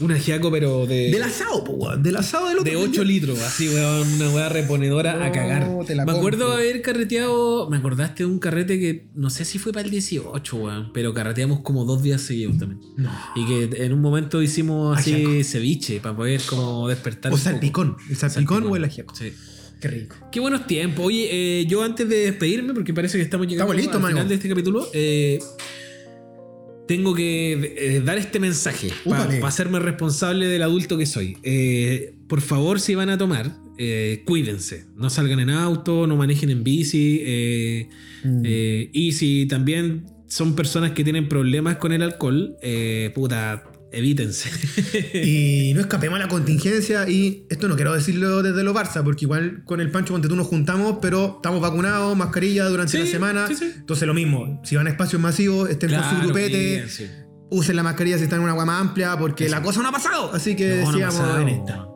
Un ajiaco, pero de. Del asado, po, weón. Del asado del otro de día. 8 litros, así, weón, una weá reponedora a cagar. te la me acuerdo compro. haber carreteado, me acordaste de un carrete que no sé si fue para el 18, weón, pero carreteamos como dos días seguidos también. No. Y que en un momento hicimos así Ajiaco. ceviche para poder como despertar. O salpicón. El salpicón, o el ajiaco. Sí. Qué rico. Qué buenos tiempos. Oye, eh, yo antes de despedirme, porque parece que estamos llegando Estamos listos, al final de este capítulo, eh, tengo que eh, dar este mensaje para Úpale. hacerme responsable del adulto que soy. Eh, por favor, si van a tomar, eh, cuídense. No salgan en auto, no manejen en bici. Mm. y si también son personas que tienen problemas con el alcohol, eh, puta, evítense. [LAUGHS] Y no escapemos a la contingencia. Y esto no quiero decirlo desde los Barça, porque igual con el Pancho Ponte tú nos juntamos, pero estamos vacunados, mascarilla durante Sí, la semana. sí, sí. Entonces lo mismo, si van a espacios masivos, estén con su Claro, grupete, usen la mascarilla si están en una agua más amplia, porque la cosa no ha pasado. Así que No, no sigamos pasado. en esta.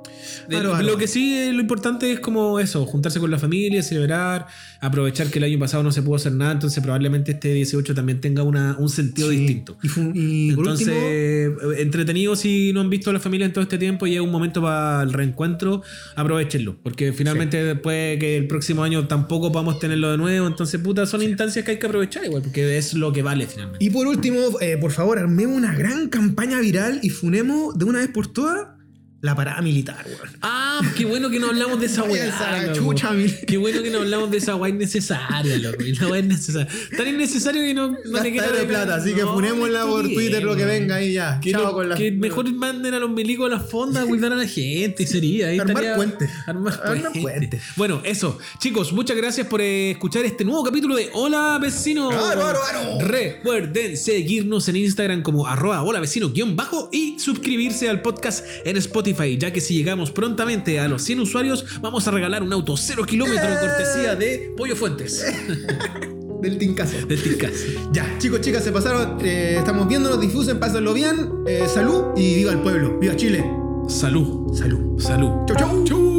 De- Claro, lo claro. que sí, eh, lo importante es como eso, juntarse con la familia, celebrar, aprovechar que el año pasado no se pudo hacer nada, entonces probablemente este 18 también tenga una- un sentido Sí. distinto. Y, y Entonces, último, entretenidos si no han visto a la familia en todo este tiempo y es un momento para el reencuentro, aprovechenlo, porque finalmente puede que el próximo año tampoco podamos tenerlo de nuevo, entonces puta, son instancias que hay que aprovechar igual, porque es lo que vale finalmente. y por último eh, por favor, armemos una gran campaña viral y funemos de una vez por todas la parada militar, weón. Ah, qué bueno que no hablamos de esa weá. chucha, Qué bueno que no hablamos de esa weá innecesaria, loco. La weá innecesaria. Tan innecesario que no, no te quiero de plata, así que No, funémosla está por Twitter lo que venga y ya. Que, Chao con la que mejor manden a los milicos a las fondas a cuidar a la gente y sería. Ahí Armar estaría- puentes. Armar Armar puentes. puentes. Bueno, eso. Chicos, muchas gracias por eh, escuchar este nuevo capítulo de Hola Vecino. Claro, claro, claro. Recuerden seguirnos en Instagram como arroba hola vecino guion bajo y suscribirse al podcast en Spotify, ya que si llegamos prontamente a los 100 usuarios, vamos a regalar un auto 0 kilómetros de cortesía de Pollo Fuentes. [LAUGHS] del tincazo. de Ticas. Ya, chicos, chicas, se pasaron. eh, estamos viéndonos, difusen, pásenlo bien. eh, salud y viva el pueblo. Viva Chile. Salud. Salud. Salud. Chau, chau. Chau.